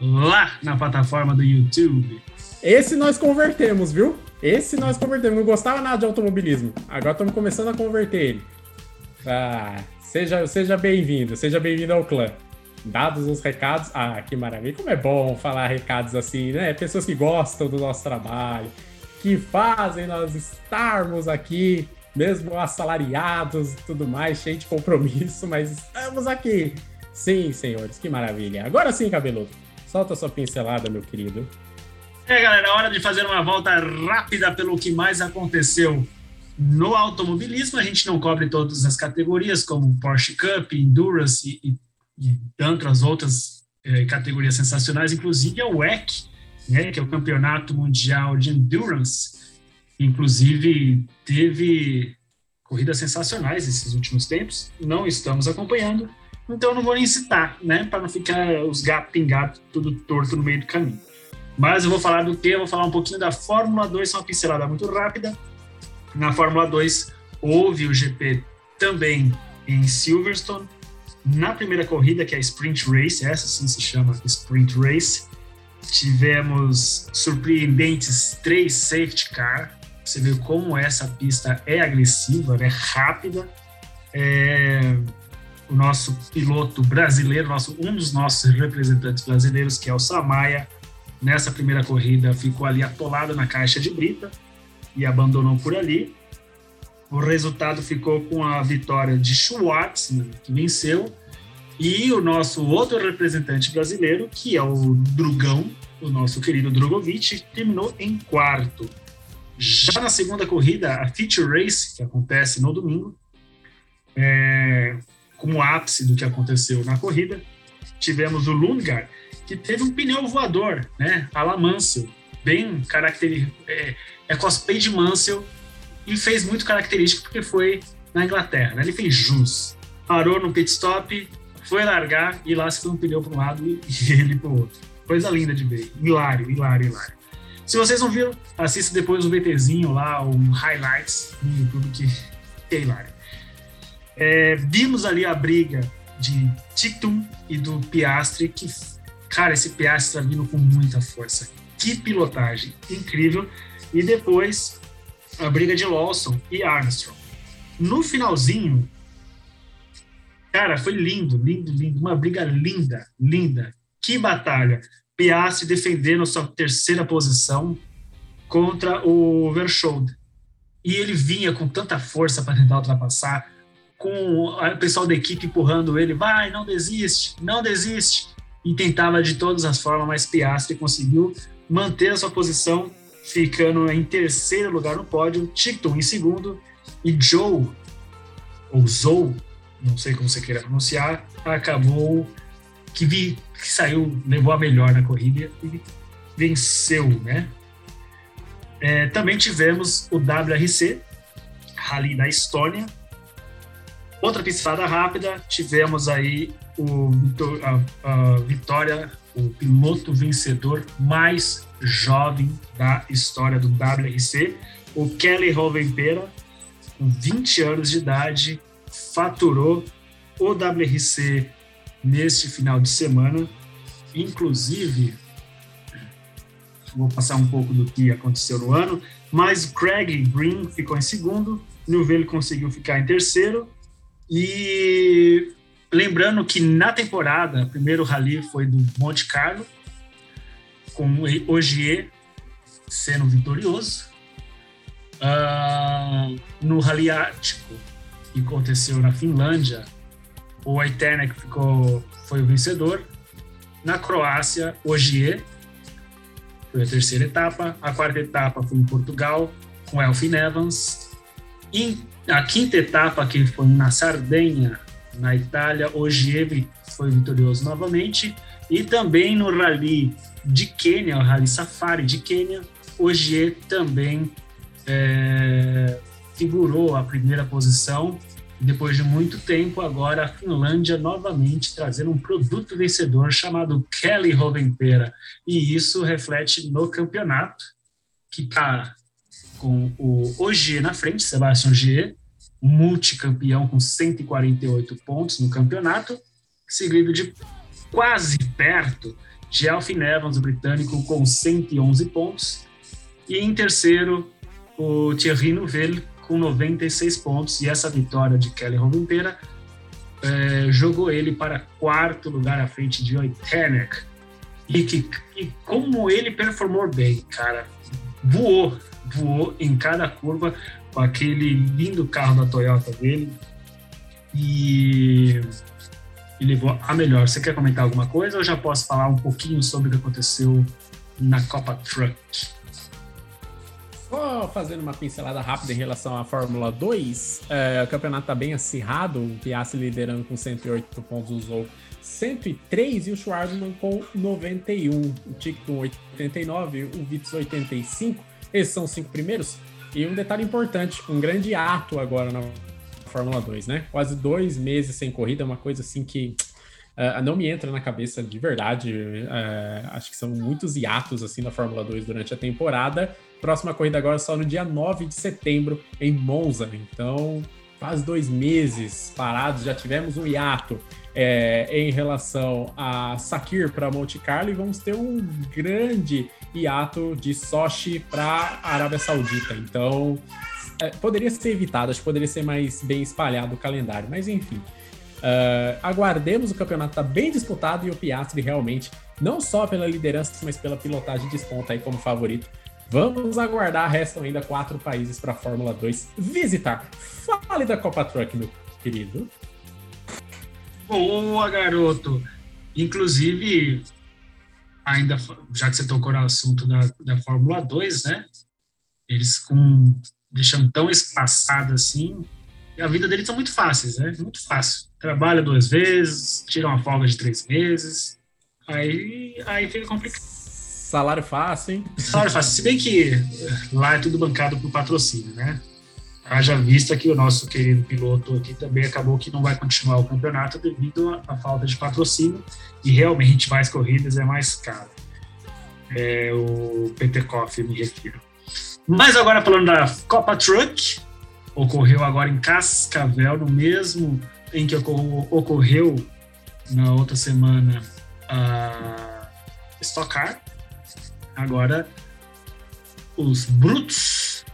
lá na plataforma do YouTube. Esse nós convertemos, viu? Esse nós convertemos. Não gostava nada de automobilismo. Agora estamos começando a converter ele. Ah, seja, seja bem-vindo, seja bem-vindo ao clã. Dados os recados. Ah, que maravilha. Como é bom falar recados assim, né? Pessoas que gostam do nosso trabalho, que fazem nós estarmos aqui, mesmo assalariados e tudo mais, cheio de compromisso, mas estamos aqui. Sim, senhores, que maravilha. Agora sim, cabeludo. Solta sua pincelada, meu querido. É, galera, hora de fazer uma volta rápida pelo que mais aconteceu no automobilismo. A gente não cobre todas as categorias, como Porsche Cup, Endurance e, e, e tantas outras eh, categorias sensacionais, inclusive a WEC, né, que é o Campeonato Mundial de Endurance. Inclusive, teve corridas sensacionais esses últimos tempos. Não estamos acompanhando, então não vou nem citar, né, para não ficar os gatos pingados tudo torto no meio do caminho. Mas eu vou falar do que? Eu vou falar um pouquinho da Fórmula 2, só uma pincelada muito rápida. Na Fórmula 2, houve o GP também em Silverstone. Na primeira corrida, que é a Sprint Race, essa sim se chama Sprint Race, tivemos surpreendentes três safety car. Você vê como essa pista é agressiva, é rápida. É, o nosso piloto brasileiro, nosso, um dos nossos representantes brasileiros, que é o Samaia, nessa primeira corrida ficou ali atolado na caixa de brita e abandonou por ali. O resultado ficou com a vitória de Schwartz, né, que venceu, e o nosso outro representante brasileiro, que é o Drugão, o nosso querido Drogovic, terminou em quarto. Já na segunda corrida, a Feature Race, que acontece no domingo, é, como ápice do que aconteceu na corrida, tivemos o Lundgaard, que teve um pneu voador, né? A la Mansell, bem característico, é, é cosplay de Mansell e fez muito característico porque foi na Inglaterra, né? Ele fez jus, parou no pit stop, foi largar e lá se foi um pneu para um lado e, ele para o outro. Coisa linda de ver, hilário, hilário, hilário. Se vocês não viram, assista depois o VTzinho lá, um highlights no YouTube que é hilário. É, vimos ali a briga de Tictum e do Piastri, que, cara, esse Piastri tá vindo com muita força. Que pilotagem incrível. E depois a briga de Lawson e Armstrong. No finalzinho, cara, foi lindo, lindo, lindo. Uma briga linda, linda. Que batalha. Piastri defendendo sua terceira posição contra o Verschold. E ele vinha com tanta força para tentar ultrapassar com o pessoal da equipe empurrando ele, vai, não desiste, não desiste, e tentava de todas as formas, mas Piastri conseguiu manter a sua posição, ficando em terceiro lugar no pódio, Ticton em segundo, e Joe, ou Zou, não sei como você queira pronunciar, acabou que, vi, que saiu, levou a melhor na corrida e venceu, né? É, também tivemos o WRC, Rally da Estônia, Outra pistada rápida, tivemos aí o, a, a vitória, o piloto vencedor mais jovem da história do WRC, o Kelly Rovenpera, com 20 anos de idade, faturou o WRC neste final de semana. Inclusive, vou passar um pouco do que aconteceu no ano, mas Craig Green ficou em segundo, Newville conseguiu ficar em terceiro, e lembrando que na temporada, o primeiro rally foi do Monte Carlo, com Ogier sendo vitorioso. Uh, no Rally Ártico, que aconteceu na Finlândia, o Aiternek ficou, foi o vencedor. Na Croácia, Ogier foi a terceira etapa. A quarta etapa foi em Portugal, com Elfin Evans. Em a quinta etapa, que foi na Sardenha, na Itália, Ogier foi vitorioso novamente. E também no Rally de Quênia, o Rally Safari de Quênia, Ogier também é, figurou a primeira posição. Depois de muito tempo, agora a Finlândia novamente trazendo um produto vencedor chamado Kelly Rovenpera. E isso reflete no campeonato, que está com o Ogier na frente, Sebastian Ogier, multicampeão com 148 pontos no campeonato, seguido de quase perto Alfin Evans, o britânico, com 111 pontos, e em terceiro o Thierry Neuville com 96 pontos, e essa vitória de Kelly Rovenpera é, jogou ele para quarto lugar à frente de Oitenek, e, que, e como ele performou bem, cara, voou, voou em cada curva com aquele lindo carro da Toyota dele. E, e levou a melhor. Você quer comentar alguma coisa ou já posso falar um pouquinho sobre o que aconteceu na Copa Truck? Só fazendo uma pincelada rápida em relação à Fórmula 2, é, o campeonato está bem acirrado, o Piastri liderando com 108 pontos, usou 103 e o Schwarzman com 91, o Tick com 89, o Vitz 85. Esses são os cinco primeiros. E um detalhe importante, um grande ato agora na Fórmula 2, né? Quase dois meses sem corrida, uma coisa assim que uh, não me entra na cabeça de verdade. Uh, acho que são muitos hiatos assim na Fórmula 2 durante a temporada. Próxima corrida agora só no dia 9 de setembro em Monza. Então, quase dois meses parados, já tivemos um hiato é, em relação a Sakir para Monte Carlo e vamos ter um grande hiato de Sochi para Arábia Saudita. Então, é, poderia ser que poderia ser mais bem espalhado o calendário, mas enfim. Uh, aguardemos, o campeonato tá bem disputado e o Piastri realmente, não só pela liderança, mas pela pilotagem desponta aí como favorito. Vamos aguardar, restam ainda quatro países para a Fórmula 2 visitar. Fale da Copa Truck, meu querido. Boa, garoto! Inclusive, ainda, já que você tocou no assunto da, da Fórmula 2, né? Eles com, deixam tão espaçado assim, e a vida deles são muito fáceis, né? Muito fácil. Trabalha duas vezes, tira uma folga de três meses, aí, aí fica complicado. Salário fácil, hein? Salário fácil. Se bem que lá é tudo bancado por patrocínio, né? Haja vista que o nosso querido piloto aqui também acabou que não vai continuar o campeonato devido à falta de patrocínio e realmente mais corridas é mais caro. É o Petekoff, me refiro. Mas agora falando da Copa Truck, ocorreu agora em Cascavel, no mesmo em que ocorreu na outra semana a Stock Car. Agora, os Brutos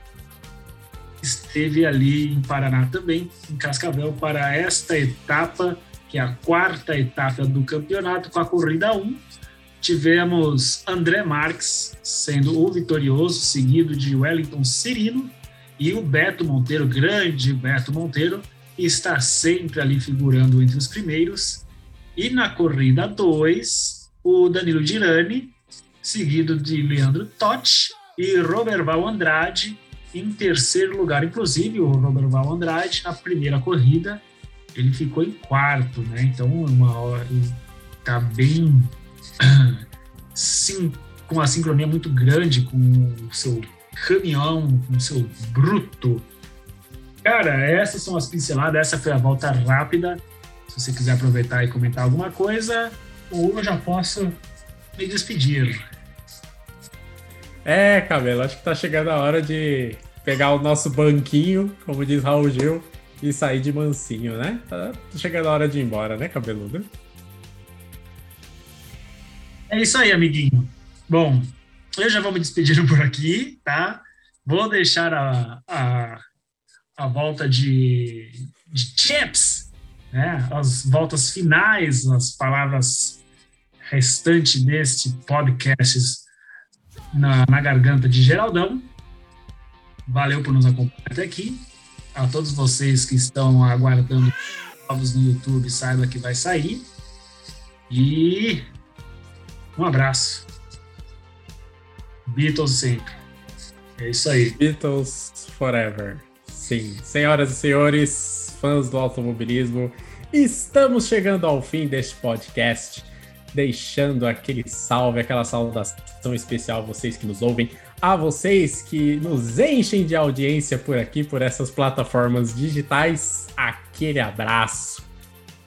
esteve ali em Paraná também, em Cascavel, para esta etapa, que é a quarta etapa do campeonato, com a corrida 1. Tivemos André Marques sendo o vitorioso, seguido de Wellington Cirino, e o Beto Monteiro, grande Beto Monteiro, está sempre ali figurando entre os primeiros. E na corrida 2, o Danilo Girani, seguido de Leandro Totti e Roberval Andrade em terceiro lugar. Inclusive, o Roberval Andrade, na primeira corrida, ele ficou em quarto, né? Então, uma hora, tá bem sim, com uma sincronia muito grande com o seu caminhão, com o seu bruto. Cara, essas são as pinceladas, essa foi a volta rápida. Se você quiser aproveitar e comentar alguma coisa, ou eu já posso me despedir. É, Cabelo, acho que tá chegando a hora de pegar o nosso banquinho, como diz Raul Gil, e sair de mansinho, né? Tá chegando a hora de ir embora, né, cabeludo? É isso aí, amiguinho. Bom, eu já vou me despedindo por aqui, tá? Vou deixar a, a, a volta de, de champs, né? As voltas finais, as palavras restantes deste podcast na, na garganta de Geraldão. Valeu por nos acompanhar até aqui. A todos vocês que estão aguardando novos no YouTube, saiba que vai sair. E um abraço. Beatles sempre. É isso aí. Beatles forever. Sim. Senhoras e senhores, fãs do automobilismo, estamos chegando ao fim deste podcast deixando aquele salve, aquela saudação especial a vocês que nos ouvem, a vocês que nos enchem de audiência por aqui, por essas plataformas digitais. Aquele abraço.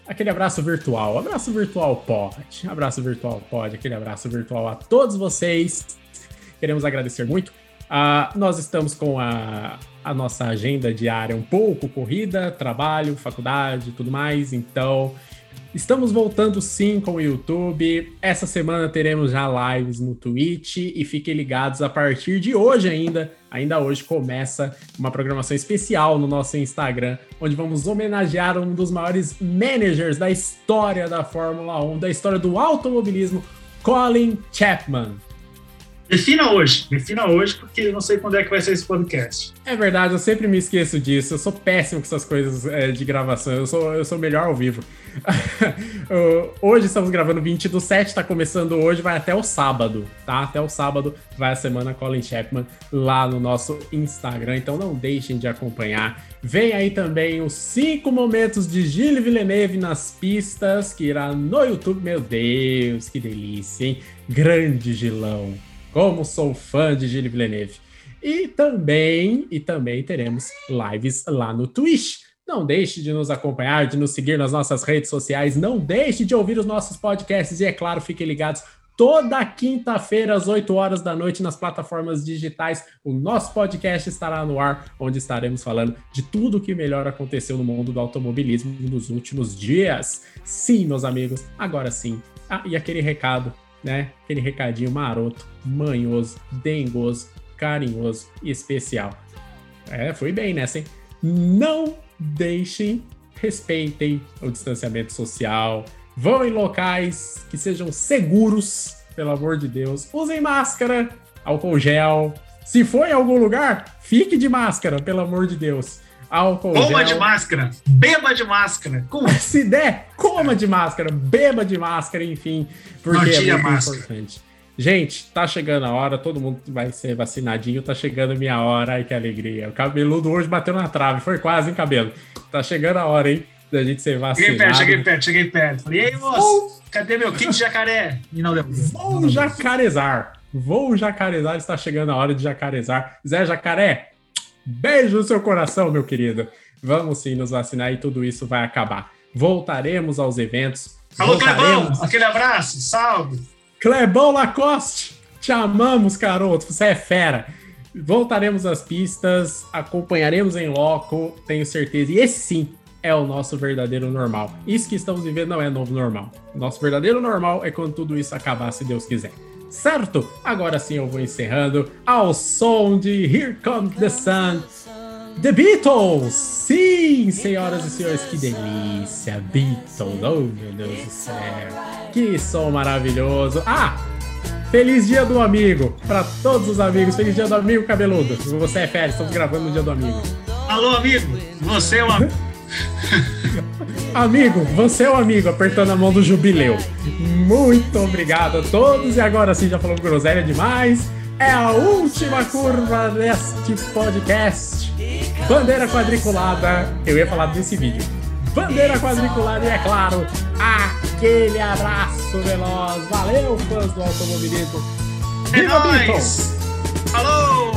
Aquele abraço virtual. Abraço virtual pode. Abraço virtual pode. Aquele abraço virtual a todos vocês. Queremos agradecer muito. Uh, nós estamos com a, a nossa agenda diária um pouco corrida, trabalho, faculdade tudo mais. Então, Estamos voltando sim com o YouTube. Essa semana teremos já lives no Twitch e fiquem ligados a partir de hoje ainda. Ainda hoje começa uma programação especial no nosso Instagram, onde vamos homenagear um dos maiores managers da história da Fórmula 1, da história do automobilismo, Colin Chapman. Defina hoje, defina hoje, porque eu não sei quando é que vai ser esse podcast. É verdade, eu sempre me esqueço disso. Eu sou péssimo com essas coisas é, de gravação. Eu sou, eu sou melhor ao vivo. hoje estamos gravando 20 do 7, tá começando hoje, vai até o sábado, tá? Até o sábado vai a semana Colin Chapman lá no nosso Instagram. Então não deixem de acompanhar. Vem aí também os 5 momentos de Gilles Villeneuve nas pistas, que irá no YouTube. Meu Deus, que delícia, hein? Grande Gilão. Como sou fã de Gilles Villeneuve. E também, e também teremos lives lá no Twitch. Não deixe de nos acompanhar, de nos seguir nas nossas redes sociais. Não deixe de ouvir os nossos podcasts. E é claro, fiquem ligados toda quinta-feira, às 8 horas da noite, nas plataformas digitais. O nosso podcast estará no ar, onde estaremos falando de tudo o que melhor aconteceu no mundo do automobilismo nos últimos dias. Sim, meus amigos, agora sim. Ah, e aquele recado né? Aquele recadinho maroto, manhoso, dengoso, carinhoso e especial. É, foi bem nessa, hein? Não deixem respeitem o distanciamento social, vão em locais que sejam seguros, pelo amor de Deus. Usem máscara, álcool gel. Se for em algum lugar, fique de máscara, pelo amor de Deus. Álcool Coma gel. de máscara, beba de máscara. Com... Se der, coma de máscara, beba de máscara, enfim, porque Não é muito máscara. importante. Gente, tá chegando a hora, todo mundo vai ser vacinadinho, tá chegando a minha hora, ai que alegria. O cabeludo hoje bateu na trave, foi quase, hein, cabelo? Tá chegando a hora, hein, da gente ser Cheguei vacinado. perto, cheguei perto, cheguei perto. Falei, e aí, moço? Cadê meu kit de jacaré? E não deu. Vou jacarezar. Vou jacarezar, está chegando a hora de jacarezar. Zé Jacaré, beijo no seu coração, meu querido. Vamos sim nos vacinar e tudo isso vai acabar. Voltaremos aos eventos. Alô, Clebão, aquele abraço, salve. Clebão Lacoste, te amamos, garoto. Você é fera. Voltaremos às pistas, acompanharemos em loco, tenho certeza. E esse sim é o nosso verdadeiro normal. Isso que estamos vivendo não é novo normal. Nosso verdadeiro normal é quando tudo isso acabar, se Deus quiser. Certo? Agora sim eu vou encerrando ao som de Here Comes the Sun. The Beatles! Sim, senhoras e senhores, que delícia! Beatles, oh meu Deus do céu! Que som maravilhoso! Ah! Feliz dia do amigo! Para todos os amigos, feliz dia do amigo cabeludo! Você é férias, estamos gravando no dia do amigo. Alô, amigo, você é uma. Amigo, você é o amigo, apertando a mão do jubileu. Muito obrigado a todos. E agora sim, já falamos groselha demais. É a última curva deste podcast. Bandeira quadriculada. Eu ia falar desse vídeo. Bandeira quadriculada e, é claro, aquele abraço veloz. Valeu, fãs do automobilismo. É Viva Beatles! nóis! Alô!